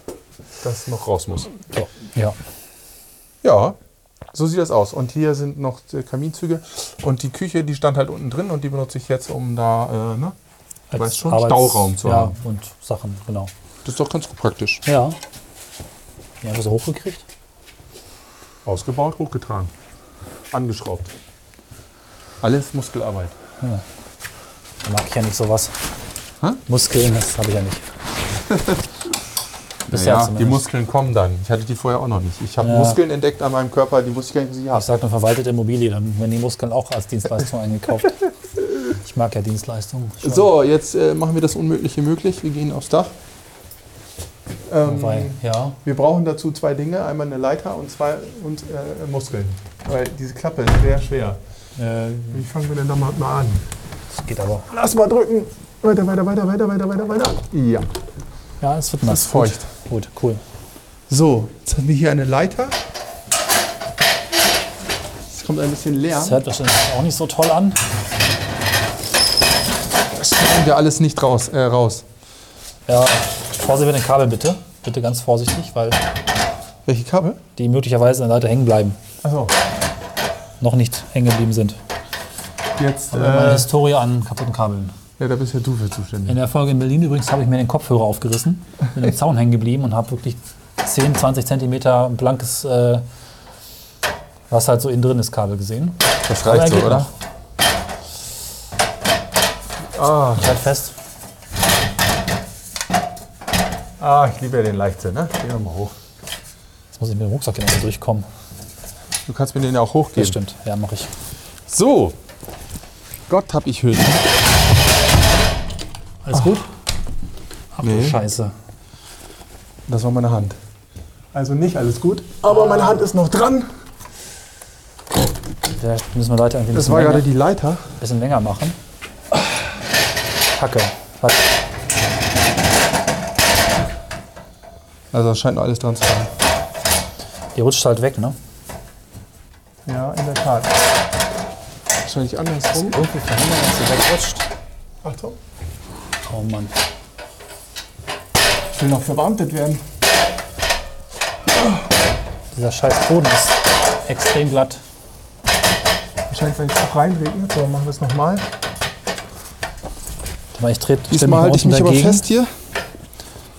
das noch raus muss. So. ja. Ja, so sieht das aus. Und hier sind noch äh, Kaminzüge. Und die Küche, die stand halt unten drin und die benutze ich jetzt, um da, äh, ne? Du weißt schon, Stauraum zu ja, haben. und Sachen, genau. Das ist doch ganz gut praktisch. Ja. Die haben so hochgekriegt. Ausgebaut, hochgetragen. Angeschraubt. Alles Muskelarbeit. Da mag ich ja nicht sowas. Hä? Muskeln, das habe ich ja nicht. [LAUGHS] Bisher Ja, die zumindest. Muskeln kommen dann. Ich hatte die vorher auch noch nicht. Ich habe Ja. Muskeln entdeckt an meinem Körper, die wusste ich gar nicht, dass ich Ich habe. sage nur verwaltete Immobilie, dann werden die Muskeln auch als Dienstleistung eingekauft. [LAUGHS] Ich mag ja Dienstleistungen. So, jetzt äh, machen wir das Unmögliche möglich. Wir gehen aufs Dach. Ähm, Wobei, ja. wir brauchen dazu zwei Dinge: einmal eine Leiter und zwei und äh, Muskeln. Weil diese Klappe ist sehr schwer. Äh, Wie fangen wir denn da mal mal an? das geht aber. Lass mal drücken. Weiter, weiter, weiter, weiter, weiter, weiter, weiter. Ja. Ja, es wird nass. ist feucht. Gut, gut, cool. So, jetzt haben wir hier eine Leiter. Es kommt ein bisschen Lärm. Das hört wahrscheinlich auch nicht so toll an. Das schneiden wir alles nicht raus. Äh, raus. Ja, Vorsicht mit den Kabeln bitte. Bitte ganz vorsichtig, weil Welche Kabel? die möglicherweise an der Leiter hängen bleiben. Achso. Noch nicht hängen geblieben sind. Jetzt, äh, Historie an kaputten Kabeln. ja, da bist ja du für zuständig. In der Folge in Berlin übrigens habe ich mir den Kopfhörer aufgerissen, bin im Zaun hängen geblieben und habe wirklich 10, 20 Zentimeter blankes, äh, was halt so innen drin ist, Kabel gesehen. Das reicht so, oder? noch. Ah, Ich halt fest. Ah, ich liebe ja den Leichtsinn, ne? Gehen wir mal hoch. Jetzt muss ich mit dem Rucksack genau durchkommen. Du kannst mir den ja auch hochgeben. Das stimmt, ja, mache ich. So. Gott, hab ich Hülsen. Alles gut? Ach Nee. du Scheiße. Das war meine Hand. Also nicht alles gut, aber meine Hand ist noch dran. Da müssen wir Leute irgendwie ein Das war länger, gerade die Leiter. bisschen länger machen. Kacke. Was? Also es scheint noch alles dran zu sein. Die rutscht halt weg, ne? Ja, in der Tat. Wahrscheinlich andersrum. Irgendwie verhindern, dass sie wegrutscht. Achtung. Oh Mann. Ich will noch verbeamtet werden. Dieser scheiß Boden ist extrem glatt. Wahrscheinlich, wenn ich auch reinregnet. So, machen wir es nochmal. Aber ich trete Diesmal mal halte ich mich aber dagegen. fest hier.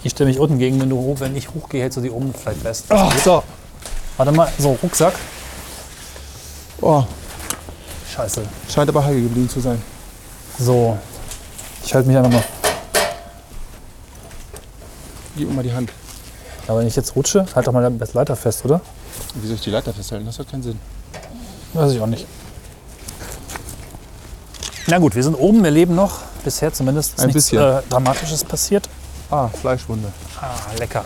Ich stelle mich unten gegen, wenn du hoch, wenn ich hochgehe, hältst du die oben vielleicht fest. Ach, so. Warte mal, so, Rucksack. Oh, Scheiße. scheint aber heil geblieben zu sein. So. Ich halte mich einfach mal. Gib mir mal die Hand. Aber wenn ich jetzt rutsche, halt doch mal das Leiter fest, oder? Wie soll ich die Leiter festhalten? Das hat keinen Sinn. Weiß ich auch nicht. Na gut, wir sind oben, wir leben noch. Bisher zumindest ist Ein nichts bisschen. äh, Dramatisches passiert. Ah, Fleischwunde. Ah, lecker.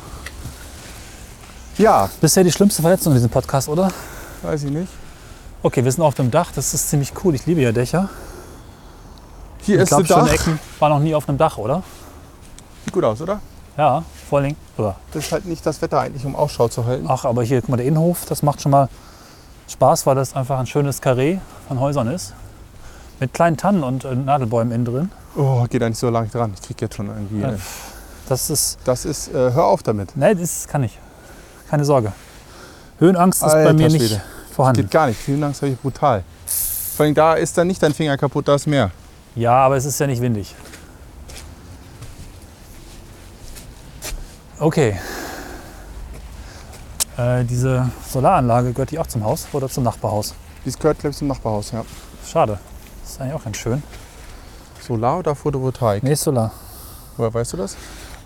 Ja, Bisher die schlimmste Verletzung in diesem Podcast, oder? weiß ich nicht. Okay, wir sind auf dem Dach. Das ist ziemlich cool. Ich liebe ja Dächer. Hier Ich ist glaube, das Dach. Ecken war noch nie auf einem Dach, oder? Sieht gut aus, oder? Ja, vor Dingen. Oder? Das ist halt nicht das Wetter eigentlich, um Ausschau zu halten. Ach, aber hier, guck mal, der Innenhof, das macht schon mal Spaß, weil das einfach ein schönes Karree von Häusern ist. Mit kleinen Tannen und äh, Nadelbäumen innen drin. Oh, geht da nicht so lang dran. Ich krieg jetzt schon irgendwie. Ja. Das ist, Das ist, äh, hör auf damit. ne, das kann ich. Keine Sorge. Höhenangst ist bei Alter mir nicht Schwede. vorhanden. Geht gar nicht. Das habe ich brutal. Vor allem da ist dann nicht dein Finger kaputt, da ist mehr. Ja, aber es ist ja nicht windig. Okay. Äh, diese Solaranlage gehört die auch zum Haus oder zum Nachbarhaus? Dies gehört, glaube ich, zum Nachbarhaus, ja. Schade. Das ist eigentlich auch ganz schön. Solar oder Photovoltaik? Nee, Solar. Woher weißt du das?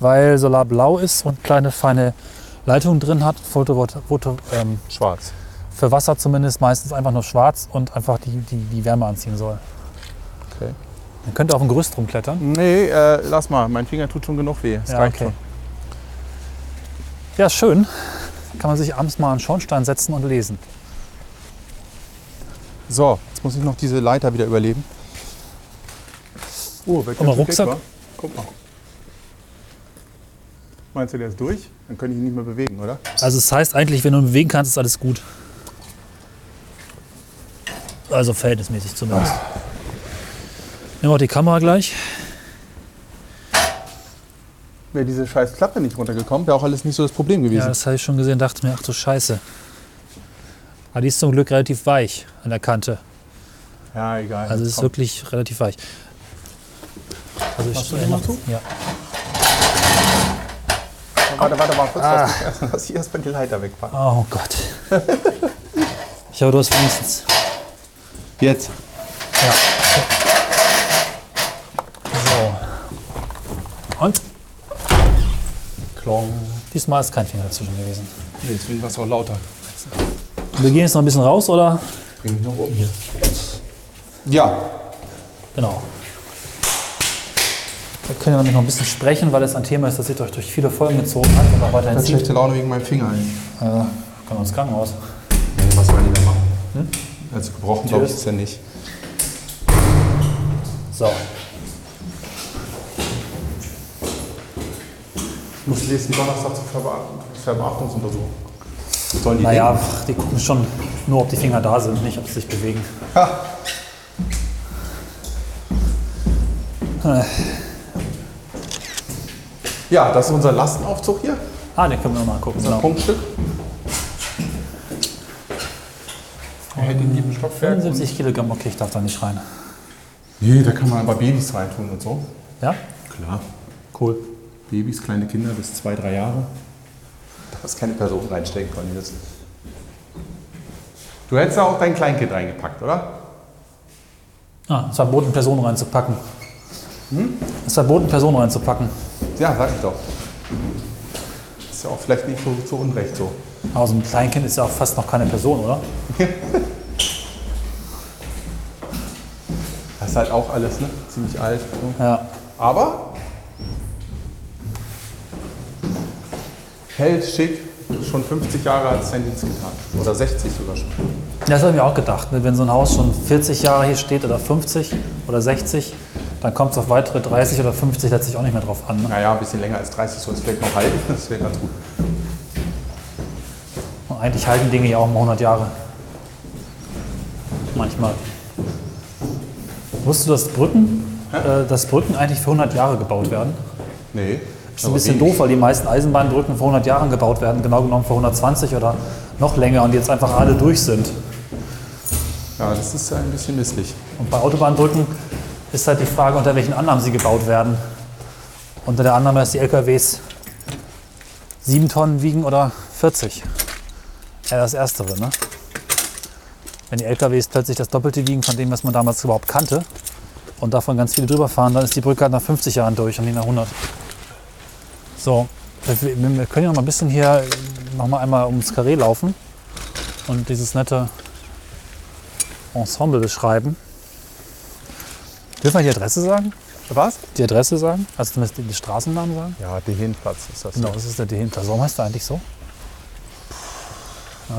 Weil Solar blau ist und kleine feine Leitungen drin hat. Photo, ähm, Schwarz. für Wasser zumindest meistens einfach nur schwarz und einfach die, die, die Wärme anziehen soll. Okay. Man könnte auf ein Gerüst rumklettern. Nee, äh, lass mal. Mein Finger tut schon genug weh. Das Ja, okay. schon. Ja, schön. Kann man sich abends mal an den Schornstein setzen und lesen. So, jetzt muss ich noch diese Leiter wieder überleben. Oh, wer Guck mal, Rucksack. Guck mal. Meinst du, der ist durch? Dann könnte ich ihn nicht mehr bewegen, oder? Also es heißt eigentlich, wenn du ihn bewegen kannst, ist alles gut. Also verhältnismäßig zumindest. Nehmen wir auch die Kamera gleich. Wäre diese scheiß Klappe nicht runtergekommen, wäre auch alles nicht so das Problem Ja, gewesen. das habe ich schon gesehen, dachte mir, ach du Scheiße. Aber die ist zum Glück relativ weich an der Kante. Ja, egal. Also es ist Komm. wirklich relativ weich. Also Machst du ich, den mal zu? Ja. Warte, warte, warte, kurz. Lass, mich [LAUGHS] erst, lass ich erstmal die Leiter wegpacken. Oh Gott. Ich hoffe, du hast wenigstens. Jetzt. Ja. So. Und? Klong. Diesmal ist kein Finger dazwischen gewesen. Nee, deswegen war es auch lauter. Wir gehen jetzt noch ein bisschen raus, oder? Bring mich noch oben hier. Ja. Genau. Wir können ja nämlich noch ein bisschen sprechen, weil es ein Thema ist, das sich euch durch viele Folgen gezogen hat und auch weiterhin zieht. schlechte Laune wegen meinem Finger. Äh, können wir ins Krankenhaus. Nee, was soll ich da machen? Also gebrochen glaube ich ist ja nicht. So. Ich muss nächsten Donnerstag zur Verbeachtungsuntersuchung. Sollen die Naja, denken? die gucken schon nur, ob die Finger da sind, nicht, ob sie sich bewegen. Ha. Ja, das ist unser Lastenaufzug hier. Ah, den können wir noch mal gucken. Unser Genau. Prunkstück. Er hält in jedem Stockwerk. 75 Kilogramm, okay, ich darf da nicht rein. Nee, da kann man aber Babys reintun und so. Ja? Klar. Cool. Babys, kleine Kinder bis zwei, drei Jahre. Da ist keine Person reinstecken, Cornelius. Du hättest da auch dein Kleinkind reingepackt, oder? Ah, es verboten, Personen reinzupacken. Es ist verboten, Personen reinzupacken. Ja, sag ich doch. Ist ja auch vielleicht nicht so zu Unrecht so. Aber so ein Kleinkind ist ja auch fast noch keine Person, oder? [LAUGHS] Das ist halt auch alles, ne? Ziemlich alt. So. Ja. Aber hält schick, schon 50 Jahre hat Dienst getan. Oder 60 sogar schon. Das habe ich mir auch gedacht. ne? Wenn so ein Haus schon 40 Jahre hier steht oder 50 oder 60, dann kommt es auf weitere 30 oder 50 letztlich auch nicht mehr drauf an. Ne? Naja, ein bisschen länger als 30 soll es vielleicht noch halten. Das wäre ganz gut. Und eigentlich halten Dinge ja auch mal 100 Jahre. Manchmal. Wusstest du, dass Brücken, äh, dass Brücken eigentlich für 100 Jahre gebaut werden? Nee. Das ist ein bisschen doof, weil die meisten Eisenbahnbrücken vor 100 Jahren gebaut werden, genau genommen vor 120 oder noch länger und jetzt einfach alle durch sind. Ja, das ist ein bisschen misslich. Und bei Autobahnbrücken ist halt die Frage, unter welchen Annahmen sie gebaut werden. Unter der Annahme, dass die LKWs 7 Tonnen wiegen oder 40. Ja, das Erstere, ne? Wenn die LKWs plötzlich das Doppelte wiegen von dem, was man damals überhaupt kannte und davon ganz viele drüber fahren, dann ist die Brücke halt nach 50 Jahren durch und nicht nach 100. So, wir, können ja noch mal ein bisschen hier noch mal einmal ums Karree laufen und dieses nette Ensemble beschreiben. Dürfen wir die Adresse sagen? Was? Die Adresse sagen? Also zumindest den Straßennamen sagen? Ja, Dehenplatz ist das. Genau, das ist der Dehenplatz. Warum heißt der eigentlich so?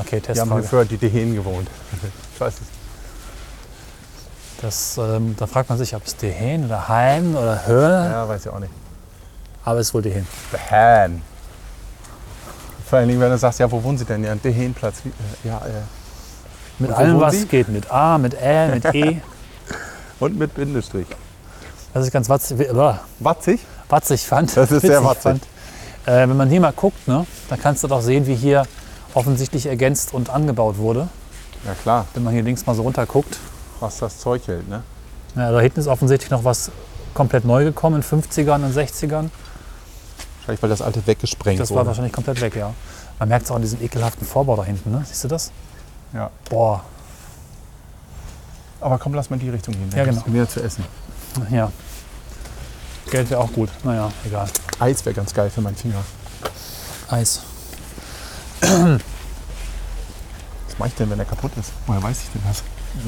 Okay, Wir haben hier Testfrage. früher die Dehen gewohnt. [LAUGHS] Ich weiß es. Das, ähm, da fragt man sich, ob es Dehen oder Heim oder Höhe, Ja, weiß ich auch nicht. aber es ist wohl Dehen. Dehen. Vor allen Dingen, wenn du sagst, ja, wo wohnen Sie denn? Ja, Dehenplatz. Äh, Ja, äh. Mit allem, was Sie? geht. Mit A, mit Ä, mit E. [LAUGHS] Und mit Bindestrich. Was ich ganz watzig, Watzig? watzig fand. Das ist sehr watzig. fand. Äh, wenn man hier mal guckt, ne, dann kannst du doch sehen, wie hier offensichtlich ergänzt und angebaut wurde. Ja, klar. Wenn man hier links mal so runter guckt. Was das Zeug hält, ne? Ja, da hinten ist offensichtlich noch was komplett neu gekommen in 50ern und 60ern. Wahrscheinlich, weil das alte weggesprengt Das war wurde. wahrscheinlich komplett weg, ja. Man merkt es auch an diesem ekelhaften Vorbau da hinten, ne? Siehst du das? Ja. Boah, Aber komm, lass mal in die Richtung gehen. Ja, genau. Mehr zu essen. ja. Geld wäre auch gut. Naja, egal. Eis wäre ganz geil für meinen Finger. Eis. Was mache ich denn, wenn er kaputt ist? Woher weiß ich denn das?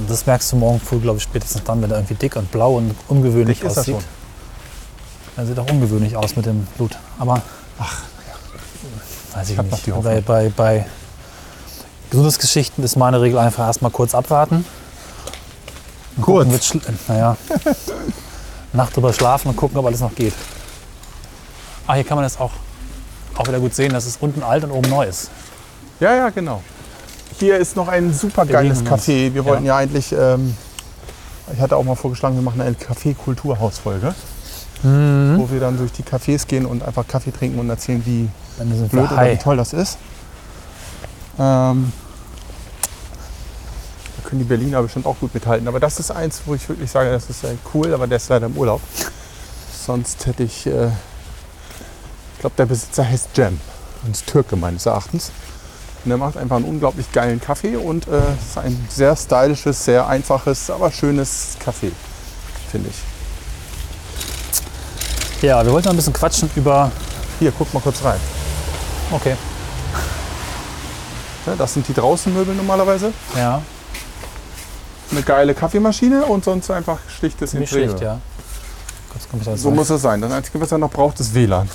Das merkst du morgen früh, glaube ich, spätestens dann, wenn er irgendwie dick und blau und ungewöhnlich Dick ist er aussieht. schon. Er sieht auch ungewöhnlich aus mit dem Blut. Aber, ach, weiß ich noch nicht. die Bei, Hoffnung. bei, bei Gesundheitsgeschichten ist meine Regel einfach erstmal kurz abwarten. Kurz? gucken, naja, [LAUGHS] Nacht drüber schlafen und gucken, ob alles noch geht. Ah, hier kann man das auch, auch wieder gut sehen, dass es unten alt und oben neu ist. Ja, ja, genau. Hier ist noch ein super geiles Café. Wir ja. wollten ja eigentlich, ähm, ich hatte auch mal vorgeschlagen, wir machen eine Kaffee-Kulturhausfolge, Mhm. wo wir dann durch die Cafés gehen und einfach Kaffee trinken und erzählen, wie blöd oder wie toll das ist. Ähm, können die Berliner bestimmt auch gut mithalten. Aber das ist eins, wo ich wirklich sage, das ist cool, aber der ist leider im Urlaub. Sonst hätte ich, äh, ich glaube, der Besitzer heißt Cem und ist Türke meines Erachtens. Und er macht einfach einen unglaublich geilen Kaffee und äh, ist ein sehr stylisches, sehr einfaches, aber schönes Kaffee, finde ich. Ja, wir wollten noch ein bisschen quatschen über. Hier, guck mal kurz rein. Okay. Ja, das sind die Draußenmöbel normalerweise. Ja, eine geile Kaffeemaschine und sonst einfach schlichtes ziemlich schlicht, ja. Das So muss es sein. Das Einzige, was er noch braucht, ist WLAN.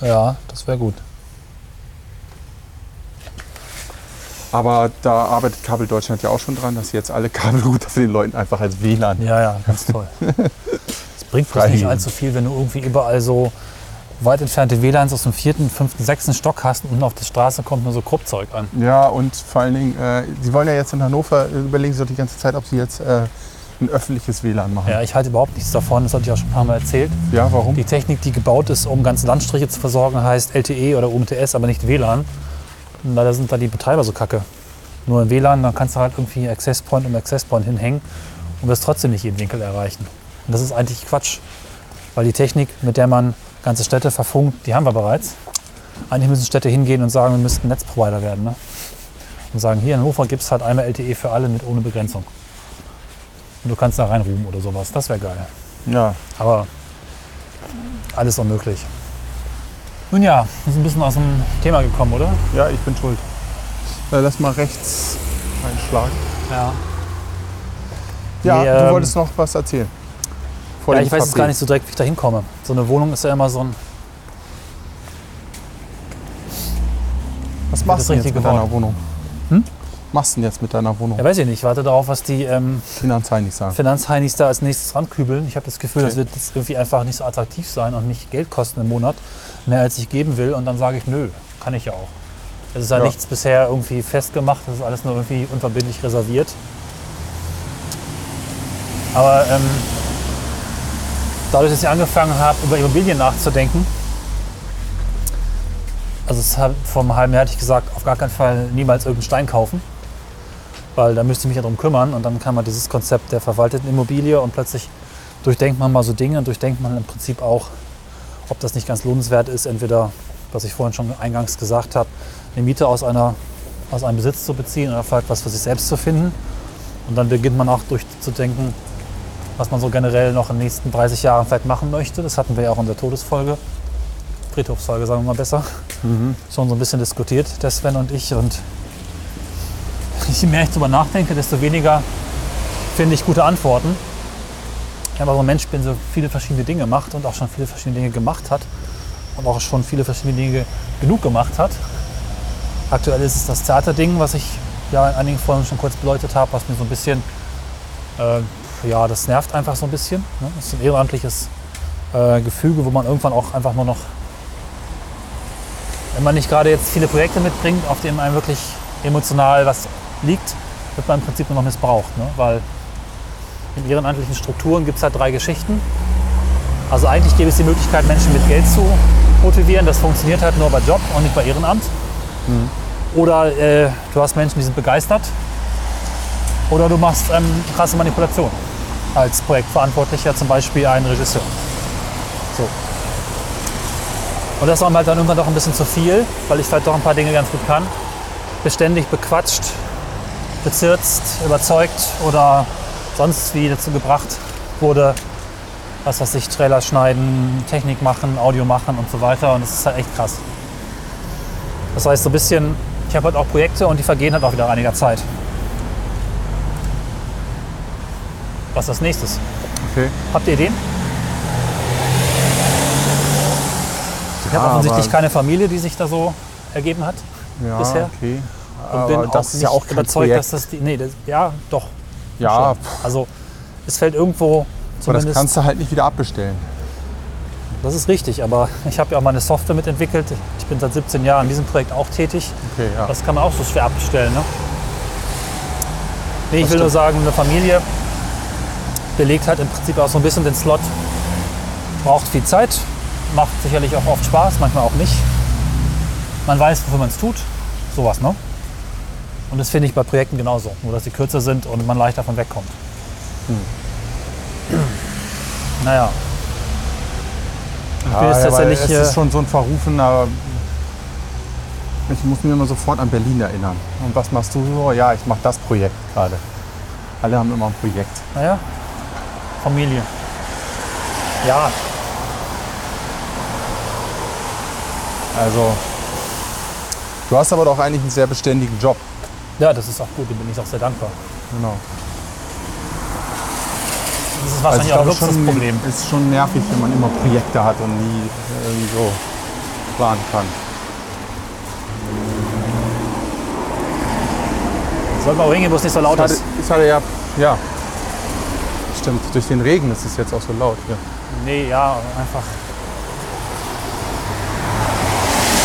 Ja, das wäre gut. Aber da arbeitet Kabel Deutschland ja auch schon dran, dass sie jetzt alle Kabelrouter für den Leuten einfach als WLAN. Ja, ja, ganz toll. [LAUGHS] Es bringt nicht allzu viel, wenn du irgendwie überall so weit entfernte WLANs aus dem vierten, fünften, sechsten Stock hast und unten auf der Straße kommt nur so Kruppzeug an. Ja, und vor allen Dingen, äh, sie wollen ja jetzt in Hannover, äh, überlegen sie doch die ganze Zeit, ob sie jetzt äh, ein öffentliches WLAN machen. Ja, ich halte überhaupt nichts davon, das hatte ich auch schon ein paar Mal erzählt. Ja, warum? Die Technik, die gebaut ist, um ganze Landstriche zu versorgen, heißt LTE oder UMTS, aber nicht WLAN. Und leider sind da die Betreiber so kacke. Nur im WLAN, dann kannst du halt irgendwie Access Point um Access Point hinhängen und wirst trotzdem nicht jeden Winkel erreichen. Und das ist eigentlich Quatsch, weil die Technik, mit der man ganze Städte verfunkt, die haben wir bereits. Eigentlich müssen Städte hingehen und sagen, wir müssten Netzprovider werden. Ne? Und sagen, hier in Hannover gibt es halt einmal LTE für alle mit ohne Begrenzung. Und du kannst da reinrufen oder sowas. Das wäre geil. Ja, Aber alles unmöglich. Nun ja, wir sind ein bisschen aus dem Thema gekommen, oder? ja, ich bin schuld. Äh, lass mal rechts einschlagen. Ja. Ja, Nee, du ähm, wolltest noch was erzählen. Vor ja ich weiß jetzt Café. gar nicht so direkt, wie ich da hinkomme. So eine Wohnung ist ja immer so ein. Was machst das du denn jetzt mit deiner. Wohnung? Hm? Machst du denn jetzt mit deiner Wohnung? Ja, weiß ich nicht. Ich warte darauf, was die ähm, Finanzheim nicht sagen. Finanzheinis da als nächstes rankübeln. Ich habe das Gefühl, das Okay. wird jetzt irgendwie einfach nicht so attraktiv sein und nicht Geld kosten im Monat. Mehr als ich geben will. Und dann sage ich, nö, kann ich ja auch. Es ist ja, Ja. nichts bisher irgendwie festgemacht. Das ist alles nur irgendwie unverbindlich reserviert. Aber ähm, dadurch, dass ich angefangen habe, über Immobilien nachzudenken, also es hat, vor einem halben Jahr hatte ich gesagt, auf gar keinen Fall niemals irgendeinen Stein kaufen, weil da müsste ich mich ja drum kümmern und dann kam man dieses Konzept der verwalteten Immobilie und plötzlich durchdenkt man mal so Dinge und durchdenkt man im Prinzip auch, ob das nicht ganz lohnenswert ist, entweder, was ich vorhin schon eingangs gesagt habe, eine Miete aus, einer, aus einem Besitz zu beziehen oder vielleicht was für sich selbst zu finden. Und dann beginnt man auch durchzudenken, was man so generell noch in den nächsten 30 Jahren vielleicht machen möchte. Das hatten wir ja auch in der Todesfolge, Friedhofsfolge sagen wir mal besser, schon so ein bisschen diskutiert, der Sven und ich. Und [LAUGHS] je mehr ich darüber nachdenke, desto weniger finde ich gute Antworten. Ich aber so ein Mensch bin, so viele verschiedene Dinge macht und auch schon viele verschiedene Dinge gemacht hat und auch schon viele verschiedene Dinge genug gemacht hat. Aktuell ist es das Theaterding, was ich ja in einigen Folgen schon kurz beleuchtet habe, was mir so ein bisschen, äh, ja, das nervt einfach so ein bisschen. Ne? Das ist ein ehrenamtliches äh, Gefüge, wo man irgendwann auch einfach nur noch, wenn man nicht gerade jetzt viele Projekte mitbringt, auf denen einem wirklich emotional was liegt, wird man im Prinzip nur noch missbraucht. Ne? Weil in ehrenamtlichen Strukturen gibt es halt drei Geschichten. Also eigentlich gäbe es die Möglichkeit, Menschen mit Geld zu motivieren. Das funktioniert halt nur bei Job und nicht bei Ehrenamt. Oder äh, du hast Menschen, die sind begeistert. Oder du machst ähm, krasse Manipulation. Als Projektverantwortlicher zum Beispiel ein Regisseur. So. Und das war mir halt dann irgendwann doch ein bisschen zu viel, weil ich vielleicht doch ein paar Dinge ganz gut kann. Beständig bequatscht, bezirzt, überzeugt oder sonst wie dazu gebracht wurde, was weiß ich, Trailer schneiden, Technik machen, Audio machen und so weiter. Und das ist halt echt krass. Das heißt, so ein bisschen, ich habe halt auch Projekte und die vergehen halt auch wieder einiger Zeit. Was ist das nächstes? Okay. Habt ihr Ideen? Ich habe Ja, offensichtlich aber- keine Familie, die sich da so ergeben hat Ja, bisher. okay. Und Aber bin das auch ist ja auch überzeugt, Projekt. dass das die. Nee, das, ja, doch. Ja, schon. Also es fällt irgendwo aber das zumindest. kannst du halt nicht wieder abbestellen. Das ist richtig, aber ich habe ja auch meine Software mitentwickelt. Ich bin seit 17 Jahren in diesem Projekt auch tätig. Okay, ja. Das kann man auch so schwer abbestellen. Ne? Nee, ich will nur sagen, eine Familie belegt halt im Prinzip auch so ein bisschen den Slot. Braucht viel Zeit, macht sicherlich auch oft Spaß, manchmal auch nicht. Man weiß, wofür man es tut. Sowas, ne? Und das finde ich bei Projekten genauso. Nur, dass sie kürzer sind und man leicht davon wegkommt. Hm. Naja. Ich bin Ja, aber tatsächlich. es ist schon so ein verrufener. Ich muss mich immer sofort an Berlin erinnern. Und was machst du so? Ja, ich mache das Projekt gerade. Alle haben immer ein Projekt. Naja, Familie. Ja, Also, du hast aber doch eigentlich einen sehr beständigen Job. ja, das ist auch gut, dem bin ich auch sehr dankbar. Genau. Das ist Also wahrscheinlich ich auch ein Luxusproblem. es ist schon nervig, wenn man immer Projekte hat und nie irgendwie so planen kann. Soll mal hingehen, wo es nicht so laut Ich hatte, ist. ich hatte ja, ja. Stimmt, durch den Regen ist es jetzt auch so laut hier. Nee, ja, einfach.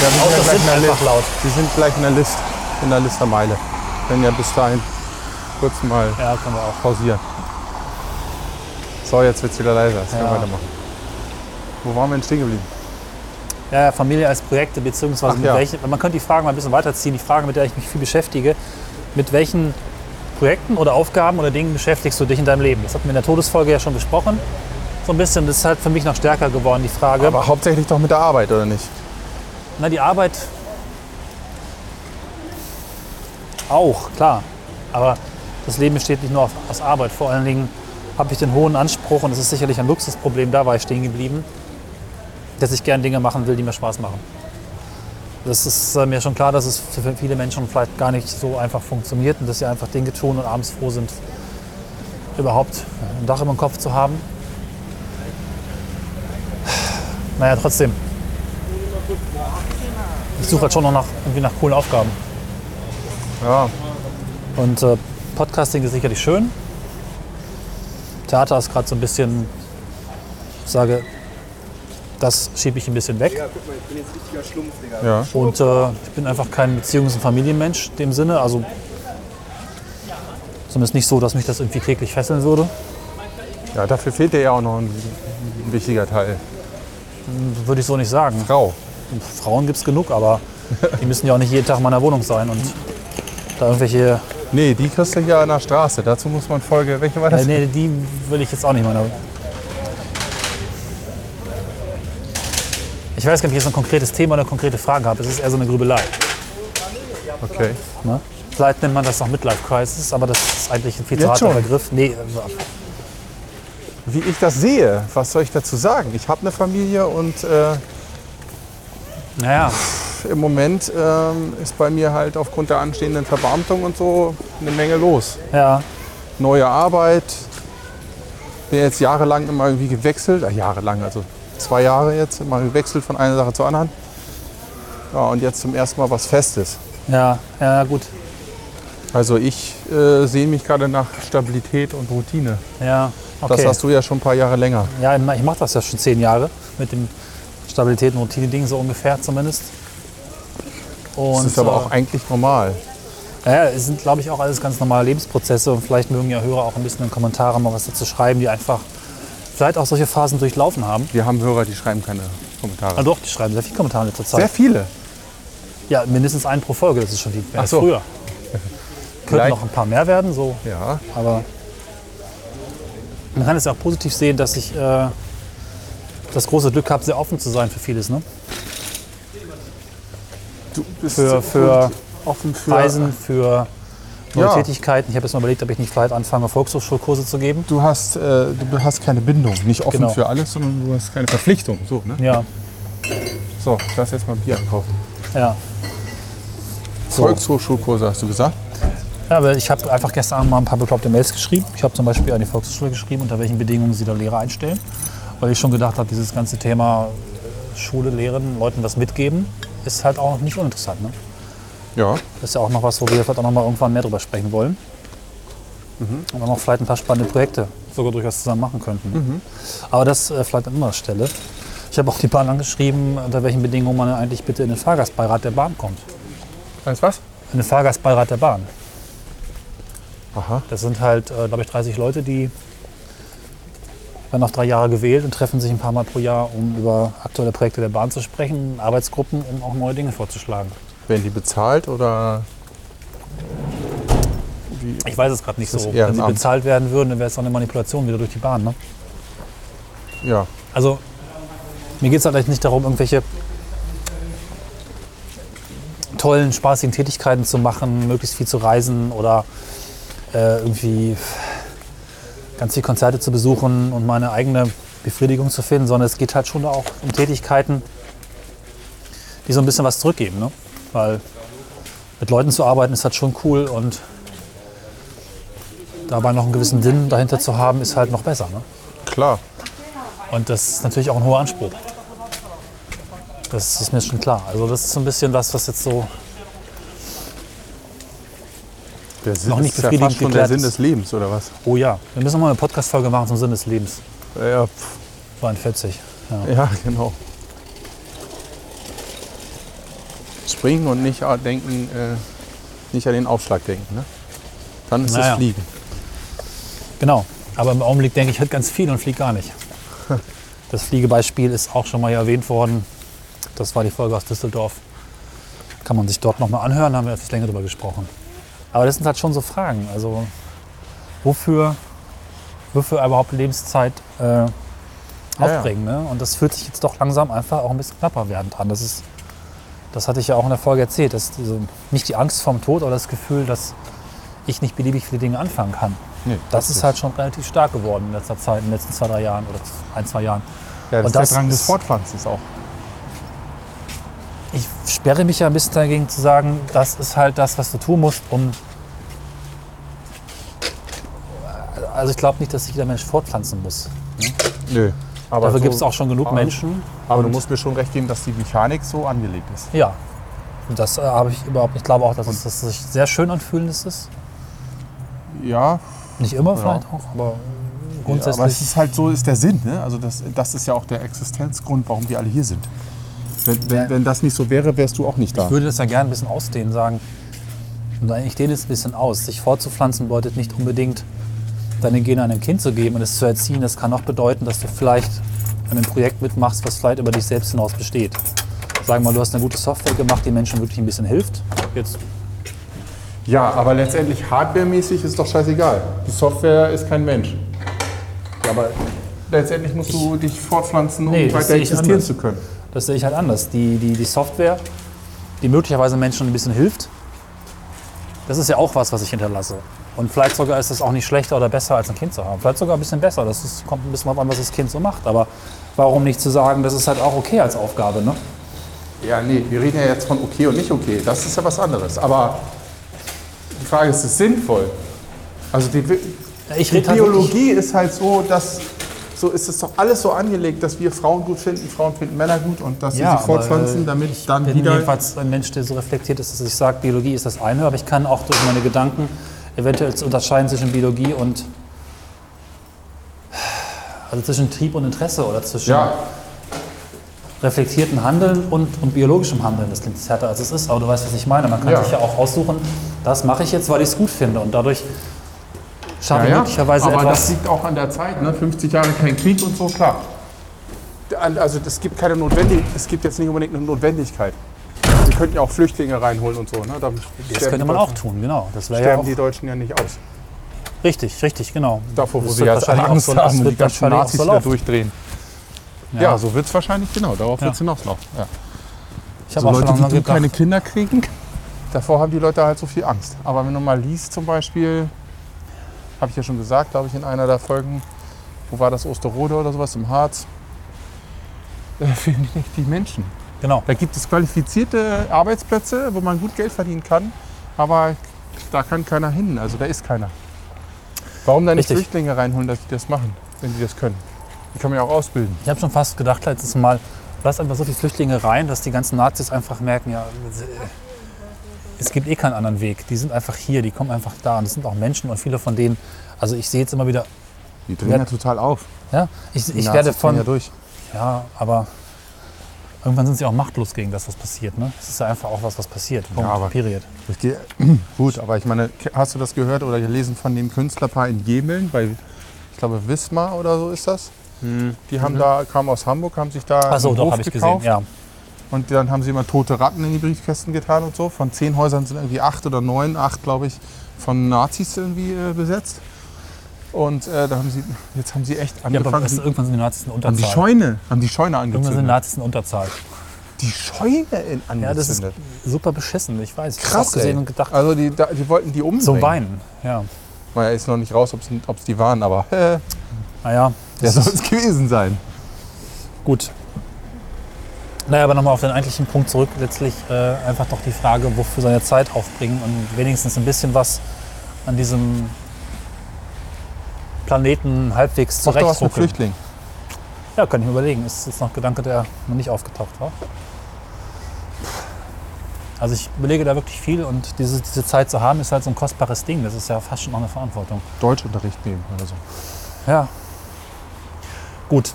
Ja, wir Autos gleich sind in der einfach Lift. laut. Wir sind gleich in der List, in der Listermeile. Wenn ja bis dahin kurz mal Ja, können wir auch. pausieren. So, jetzt wird es wieder leiser. Jetzt können wir weitermachen. Wo waren wir denn stehen geblieben? Ja, ja, Familie als Projekte, beziehungsweise Ach mit ja. welchen, man könnte die Frage mal ein bisschen weiterziehen, die Frage, mit der ich mich viel beschäftige, mit welchen Projekten oder Aufgaben oder Dingen beschäftigst du dich in deinem Leben? Das hatten wir in der Todesfolge ja schon besprochen. So ein bisschen, das ist halt für mich noch stärker geworden, die Frage. Aber hauptsächlich doch mit der Arbeit, oder nicht? Na, die Arbeit auch, klar. Aber das Leben besteht nicht nur aus Arbeit. Vor allen Dingen habe ich den hohen Anspruch, und das ist sicherlich ein Luxusproblem, da war ich stehen geblieben, dass ich gern Dinge machen will, die mir Spaß machen. Das ist äh, mir schon klar, dass es für viele Menschen vielleicht gar nicht so einfach funktioniert und dass sie einfach Dinge tun und abends froh sind, überhaupt ein Dach über dem Kopf zu haben. Naja, trotzdem. Ich suche halt schon noch nach, irgendwie nach coolen Aufgaben. Ja, Und äh, Podcasting ist sicherlich schön. Theater ist gerade so ein bisschen, ich sage, das schiebe ich ein bisschen weg. ja. Und äh, ich bin einfach kein Beziehungs- und Familienmensch in dem Sinne. Also zumindest nicht so, dass mich das irgendwie täglich fesseln würde. Ja, dafür fehlt dir ja auch noch ein, ein wichtiger Teil. Würde ich so nicht sagen. Frau. Frauen gibt es genug, aber die müssen ja auch nicht jeden Tag in meiner Wohnung sein und da irgendwelche. Nee, die kriegst du hier an der Straße. Dazu muss man Folge. Welche war das? Äh, nee, die will ich jetzt auch nicht in meiner Ich weiß gar nicht, ob ich jetzt ein konkretes Thema oder konkrete Fragen habe. Es ist eher so eine Grübelei. Okay. Ne? Vielleicht nennt man das auch Midlife Crisis, aber das ist eigentlich ein viel zu harter? Begriff. Nee, äh, Wie ich das sehe, was soll ich dazu sagen? Ich habe eine Familie und äh, naja, im Moment ähm, ist bei mir halt aufgrund der anstehenden Verbeamtung und so eine Menge los. ja, Neue Arbeit. Bin jetzt jahrelang immer irgendwie gewechselt. Äh, jahrelang, also zwei Jahre jetzt immer gewechselt von einer Sache zur anderen. Ja, und jetzt zum ersten Mal was Festes. ja, ja, gut. Also ich äh, sehe mich gerade nach Stabilität und Routine. Ja, okay. Das hast du ja schon ein paar Jahre länger. Ja, ich mache das ja schon zehn Jahre mit dem Stabilität- und Routine-Ding, so ungefähr zumindest. Und, Das ist aber äh, auch eigentlich normal. Ja, es sind, glaube ich, auch alles ganz normale Lebensprozesse und vielleicht mögen ja Hörer auch ein bisschen in den Kommentaren mal was dazu schreiben, die einfach vielleicht auch solche Phasen durchlaufen haben. Wir haben Hörer, die schreiben keine Kommentare. Ah, doch, die schreiben sehr viele Kommentare in letzter Zeit. Sehr viele. Ja, mindestens einen pro Folge, das ist schon mehr Ach so. früher. [LAUGHS] Könnten noch ein paar mehr werden, so, Ja. aber man kann es ja auch positiv sehen, dass ich äh, das große Glück habe, sehr offen zu sein für vieles. Ne? Du bist Für, für offen für. Reisen, für neue Ja. Tätigkeiten. Ich habe jetzt mal überlegt, ob ich nicht vielleicht anfange, Volkshochschulkurse zu geben. Du hast, äh, du hast keine Bindung. Nicht offen Genau. für alles, sondern du hast keine Verpflichtung. So, ne? Ja, so ich lass jetzt mal Bier einkaufen. ja. So. Volkshochschulkurse hast du gesagt? Ja, aber ich habe einfach gestern Abend mal ein paar bekloppte Mails geschrieben. Ich habe zum Beispiel an die Volkshochschule geschrieben, unter welchen Bedingungen sie da Lehrer einstellen. Weil ich schon gedacht habe, dieses ganze Thema Schule, Lehren, Leuten was mitgeben, ist halt auch nicht uninteressant. Ne? Ja. Das ist ja auch noch was, wo wir vielleicht auch noch mal irgendwann mehr drüber sprechen wollen. Und dann noch vielleicht ein paar spannende Projekte sogar durchaus zusammen machen könnten. Aber das äh, vielleicht an anderer Stelle. Ich habe auch die Bahn angeschrieben, unter welchen Bedingungen man eigentlich bitte in den Fahrgastbeirat der Bahn kommt. Weißt was? In den Fahrgastbeirat der Bahn. Aha. Das sind halt, äh, glaube ich, 30 Leute, die werden auf drei Jahre gewählt und treffen sich ein paar Mal pro Jahr, um über aktuelle Projekte der Bahn zu sprechen, Arbeitsgruppen, um auch neue Dinge vorzuschlagen. Werden die bezahlt oder? Ich weiß es gerade nicht so. Wenn sie bezahlt werden würden, dann wäre es auch eine Manipulation wieder durch die Bahn. Ne? Ja. Also mir geht es halt nicht darum, irgendwelche tollen, spaßigen Tätigkeiten zu machen, möglichst viel zu reisen oder äh, irgendwie ganz viele Konzerte zu besuchen und meine eigene Befriedigung zu finden, sondern es geht halt schon auch um Tätigkeiten, die so ein bisschen was zurückgeben. Ne? Weil mit Leuten zu arbeiten ist halt schon cool und dabei noch einen gewissen Sinn dahinter zu haben, ist halt noch besser. Ne? Klar. Und das ist natürlich auch ein hoher Anspruch. Das ist mir schon klar. Also das ist so ein bisschen was, was jetzt so Der Sinn Noch nicht ist ja befriedigend fast schon der Sinn ist. des Lebens, oder was? Oh ja, wir müssen noch mal eine Podcast-Folge machen zum Sinn des Lebens. Ja, pff, 42. Ja. ja genau. Springen und nicht äh, denken, äh, nicht an den Aufschlag denken. Ne? Dann ist Naja. es Fliegen. Genau. Aber im Augenblick denke ich halt ganz viel und fliege gar nicht. [LAUGHS] Das Fliegebeispiel ist auch schon mal hier erwähnt worden. Das war die Folge aus Düsseldorf. Kann man sich dort noch mal anhören, haben wir etwas länger darüber gesprochen. Aber das sind halt schon so Fragen. Also wofür, wofür überhaupt Lebenszeit äh, Ja, ja. aufbringen? Ne? Und das fühlt sich jetzt doch langsam einfach auch ein bisschen knapper werdend an. Das, ist, das hatte ich ja auch in der Folge erzählt. Dass diese, nicht die Angst vorm Tod, aber das Gefühl, dass ich nicht beliebig viele Dinge anfangen kann. Nee, Das ist halt schon relativ stark geworden in letzter Zeit, in den letzten zwei, drei Jahren oder ein, zwei Jahren. ja, das und ist der das Drang des Fortpflanzens auch. Ich sperre mich ja ein bisschen dagegen zu sagen, das ist halt das, was du tun musst, um. Also ich glaube nicht, dass sich jeder Mensch fortpflanzen muss. Nö. Aber Dafür so- gibt es auch schon genug aber- Menschen. Aber du musst mir schon recht geben, dass die Mechanik so angelegt ist. Ja. Das äh, habe ich überhaupt nicht. Ich glaube auch, dass es dass es sich sehr schön anfühlend ist. Ja, Nicht immer vielleicht auch, aber Ja, grundsätzlich. aber es ist halt so, ist der Sinn. Ne? Also das, das ist ja auch der Existenzgrund, warum wir alle hier sind. Wenn, wenn, Ja. wenn das nicht so wäre, wärst du auch nicht da. Ich würde das ja gerne ein bisschen ausdehnen, sagen. Und ich dehne es ein bisschen aus. Sich fortzupflanzen bedeutet nicht unbedingt deine Gene einem Kind zu geben und es zu erziehen, das kann auch bedeuten, dass du vielleicht an einem Projekt mitmachst, was vielleicht über dich selbst hinaus besteht. Sagen wir mal, du hast eine gute Software gemacht, die Menschen wirklich ein bisschen hilft. Jetzt Ja, aber letztendlich hardwaremäßig ist doch scheißegal. Die Software ist kein Mensch. Ja, aber Letztendlich musst du dich fortpflanzen, um Nee, weiter ich existieren zu können. das sehe ich halt anders. Die, die, die Software, die möglicherweise Menschen ein bisschen hilft, das ist ja auch was, was ich hinterlasse. Und vielleicht sogar ist es auch nicht schlechter oder besser, als ein Kind zu haben. Vielleicht sogar ein bisschen besser. Das ist, kommt ein bisschen drauf an, was das Kind so macht. Aber warum nicht zu sagen, das ist halt auch okay als Aufgabe, ne? Ja, nee, wir reden ja jetzt von okay und nicht okay. Das ist ja was anderes. Aber die Frage ist, ist es sinnvoll? Also die, die halt Biologie ist halt so, dass so ist es doch alles so angelegt, dass wir Frauen gut finden, Frauen finden Männer gut und dass sie sich fortpflanzen, damit ich dann bin wieder. jedenfalls ein Mensch, der so reflektiert ist, dass ich sage, Biologie ist das eine, aber ich kann auch durch meine Gedanken eventuell unterscheiden zwischen Biologie und also zwischen Trieb und Interesse oder zwischen Ja, reflektierten Handeln und, und biologischem Handeln. Das klingt härter als es ist, aber du weißt, was ich meine. Man kann Ja. sich ja auch aussuchen, das mache ich jetzt, weil ich es gut finde und dadurch schaffe ja, ich ja. möglicherweise aber das etwas. liegt auch an der Zeit, ne? 50 Jahre kein Krieg und so, klar. Also es gibt keine Notwendigkeit, es gibt jetzt nicht unbedingt eine Notwendigkeit. Wir könnten ja auch Flüchtlinge reinholen und so. Ne? Da Das sterben könnte die man auch tun, genau. Das wäre ja Sterben auch die Deutschen ja nicht aus. richtig, richtig, genau. Davor, wo sie auch Angst so- haben die ganzen Nazis so durchdrehen. Ja, so wird es wahrscheinlich, genau, darauf Ja. wird es hinauslaufen. Ja. Ich habe So auch schon Leute, lange du gedacht, keine Kinder kriegen, [LAUGHS] davor haben die Leute halt so viel Angst. Aber wenn du mal liest zum Beispiel, habe ich ja schon gesagt, glaube ich, in einer der Folgen, wo war das, Osterode oder sowas im Harz, [LAUGHS] da fehlen nicht die Menschen. Genau. Da gibt es qualifizierte Arbeitsplätze, wo man gut Geld verdienen kann, aber da kann keiner hin, also da ist keiner. Warum dann nicht Richtig. Flüchtlinge reinholen, dass die das machen, wenn die das können? Die kann man ja auch ausbilden. Ich habe schon fast gedacht letztes Mal, lass einfach so viele Flüchtlinge rein, dass die ganzen Nazis einfach merken, ja, es gibt eh keinen anderen Weg. Die sind einfach hier, die kommen einfach da. Und das sind auch Menschen und viele von denen, also ich sehe jetzt immer wieder, Die drehen Ja. total auf. ja, ich, Die ich werde von, ja durch. ja, aber irgendwann sind sie auch machtlos gegen das, was passiert. Ne? Es ist ja einfach auch was, was passiert. Punkt. aber- Period. Geht, [CLEARS THROAT] gut, aber ich meine, hast du das gehört oder gelesen von dem Künstlerpaar in Jemeln bei, ich glaube, Wismar oder so ist das? Die haben da, kamen aus Hamburg, haben sich da Achso, doch, habe ich gekauft gesehen. Ja. und dann haben sie immer tote Ratten in die Briefkästen getan und so. Von zehn Häusern sind irgendwie acht oder neun, acht glaube ich, von Nazis irgendwie äh, besetzt. Und äh, da haben sie, jetzt haben sie echt ja, aber angefangen, es, irgendwann sind die Nazis in haben die Unterzahl. Scheune, haben die Scheune Irgendwann sind angezündet. Nazis in Unterzahl. Die Scheune in Ja, das ist angezündet. super beschissen. Ich weiß. Ich Krass, gesehen und gedacht, Also die, die wollten die umbringen. zum Weinen. Ja. Naja, ist noch nicht raus, ob es die waren, aber äh, Naja, der das soll es gewesen sein. gut. Naja, aber nochmal auf den eigentlichen Punkt zurück. Letztlich äh, einfach doch die Frage, wofür seine Zeit aufbringen und wenigstens ein bisschen was an diesem Planeten halbwegs Mach doch was mit. Flüchtlingen. Ja, kann ich mir überlegen. Ist jetzt noch ein Gedanke, der noch nicht aufgetaucht war. Also ich überlege da wirklich viel und diese, diese Zeit zu haben, ist halt so ein kostbares Ding. Das ist ja fast schon noch eine Verantwortung. Deutschunterricht nehmen oder so. Ja. Gut.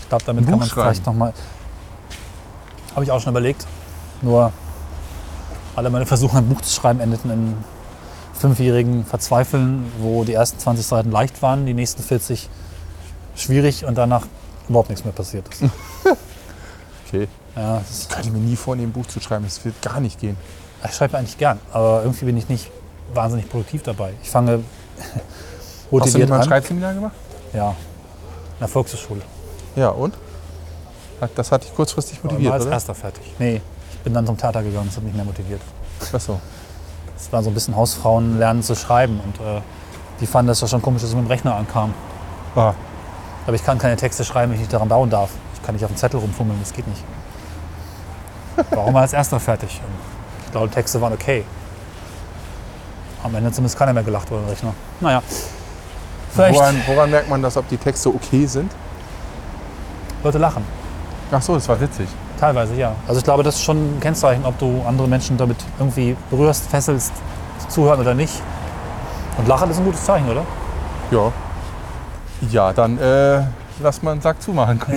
Ich glaube, damit kann man vielleicht nochmal. Habe ich auch schon überlegt. Nur alle meine Versuche, ein Buch zu schreiben, endeten in fünfjährigen Verzweifeln, wo die ersten 20 Seiten leicht waren, die nächsten 40 schwierig und danach überhaupt nichts mehr passiert ist. [LAUGHS] Okay. Ja, das Kann ich mir nie vornehmen, ein Buch zu schreiben. Das wird gar nicht gehen. ich schreibe eigentlich gern, aber irgendwie bin ich nicht wahnsinnig produktiv dabei. Ich fange [LAUGHS] Hast du mal ein an. Schreibseminar gemacht? Ja, in der Volkshochschule. Ja, und? Das hat dich kurzfristig motiviert, war als oder? erster fertig. Nee, ich bin dann zum Theater gegangen, das hat mich mehr motiviert. Achso. Es war so ein bisschen Hausfrauen lernen zu schreiben und äh, die fanden das ja schon komisch, dass ich mit dem Rechner ankam. Ah, Aber ich kann keine Texte schreiben, wenn ich nicht daran bauen darf. Ich kann nicht auf dem Zettel rumfummeln, das geht nicht. Warum war als erster fertig? Und ich glaube, Texte waren okay. Am Ende zumindest keiner mehr gelacht über den Rechner. Naja. Vielleicht woran, woran merkt man das, ob die Texte okay sind? Leute lachen. Ach so, das war witzig. Teilweise, ja. Also ich glaube, das ist schon ein Kennzeichen, ob du andere Menschen damit irgendwie berührst, fesselst, zuhören oder nicht. Und Lachen ist ein gutes Zeichen, oder? Ja. Ja, dann äh, lass mal einen Sack zumachen. [LAUGHS]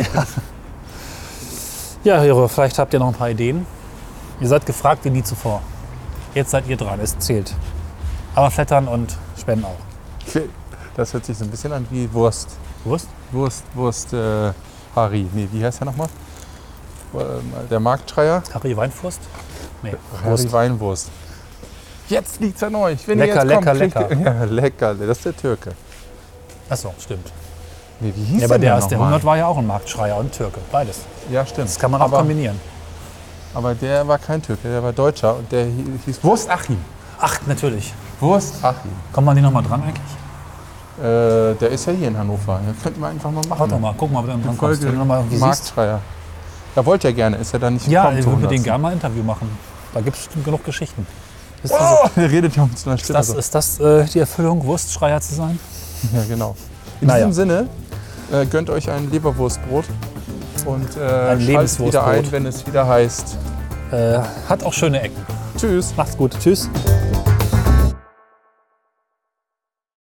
Ja, Hörer, vielleicht habt ihr noch ein paar Ideen. Ihr seid gefragt wie nie zuvor. Jetzt seid ihr dran, es zählt. Aber flattern und spenden auch. Das hört sich so ein bisschen an wie Wurst. Wurst? Wurst, Wurst, äh, Harry. Nee, wie heißt der nochmal? Äh, Der Marktschreier. Harry Weinfurst? Nee, Harry Weinwurst. Jetzt liegt's an euch. Wenn Lecker, ihr jetzt kommt, lecker, ihr- [LAUGHS] Ja, lecker. Das ist der Türke. Achso, stimmt. Nee, wie hieß Ja, aber der aus der nochmal? 100 war ja auch ein Marktschreier und Türke. Beides. Ja, stimmt. Das kann man auch aber, kombinieren. aber der war kein Türke, der war Deutscher und der hi- hieß Wurst Achim. Ach, natürlich. Wurst Achim. Kommt man die nochmal dran eigentlich? Äh, der ist ja hier in Hannover. Den könnten wir einfach mal machen. Warte mal, guck mal, ob du dran kommst. Irgendwie siehst. Er wollte ja gerne, ist er da nicht Ja, ich würde mit 100. denen gerne mal ein Interview machen. Da gibt es genug Geschichten. Ist, Oh, [LAUGHS] der redet ja mit so einer Stimme. ist das, ist das äh, die Erfüllung, Wurstschreier zu sein? Ja, genau. In Naja. diesem Sinne, äh, gönnt euch ein Leberwurstbrot und äh, schaltet Lebenswurstbrot. wieder ein, wenn es wieder heißt. Äh, hat auch schöne Ecken. Tschüss. Macht's gut. Tschüss.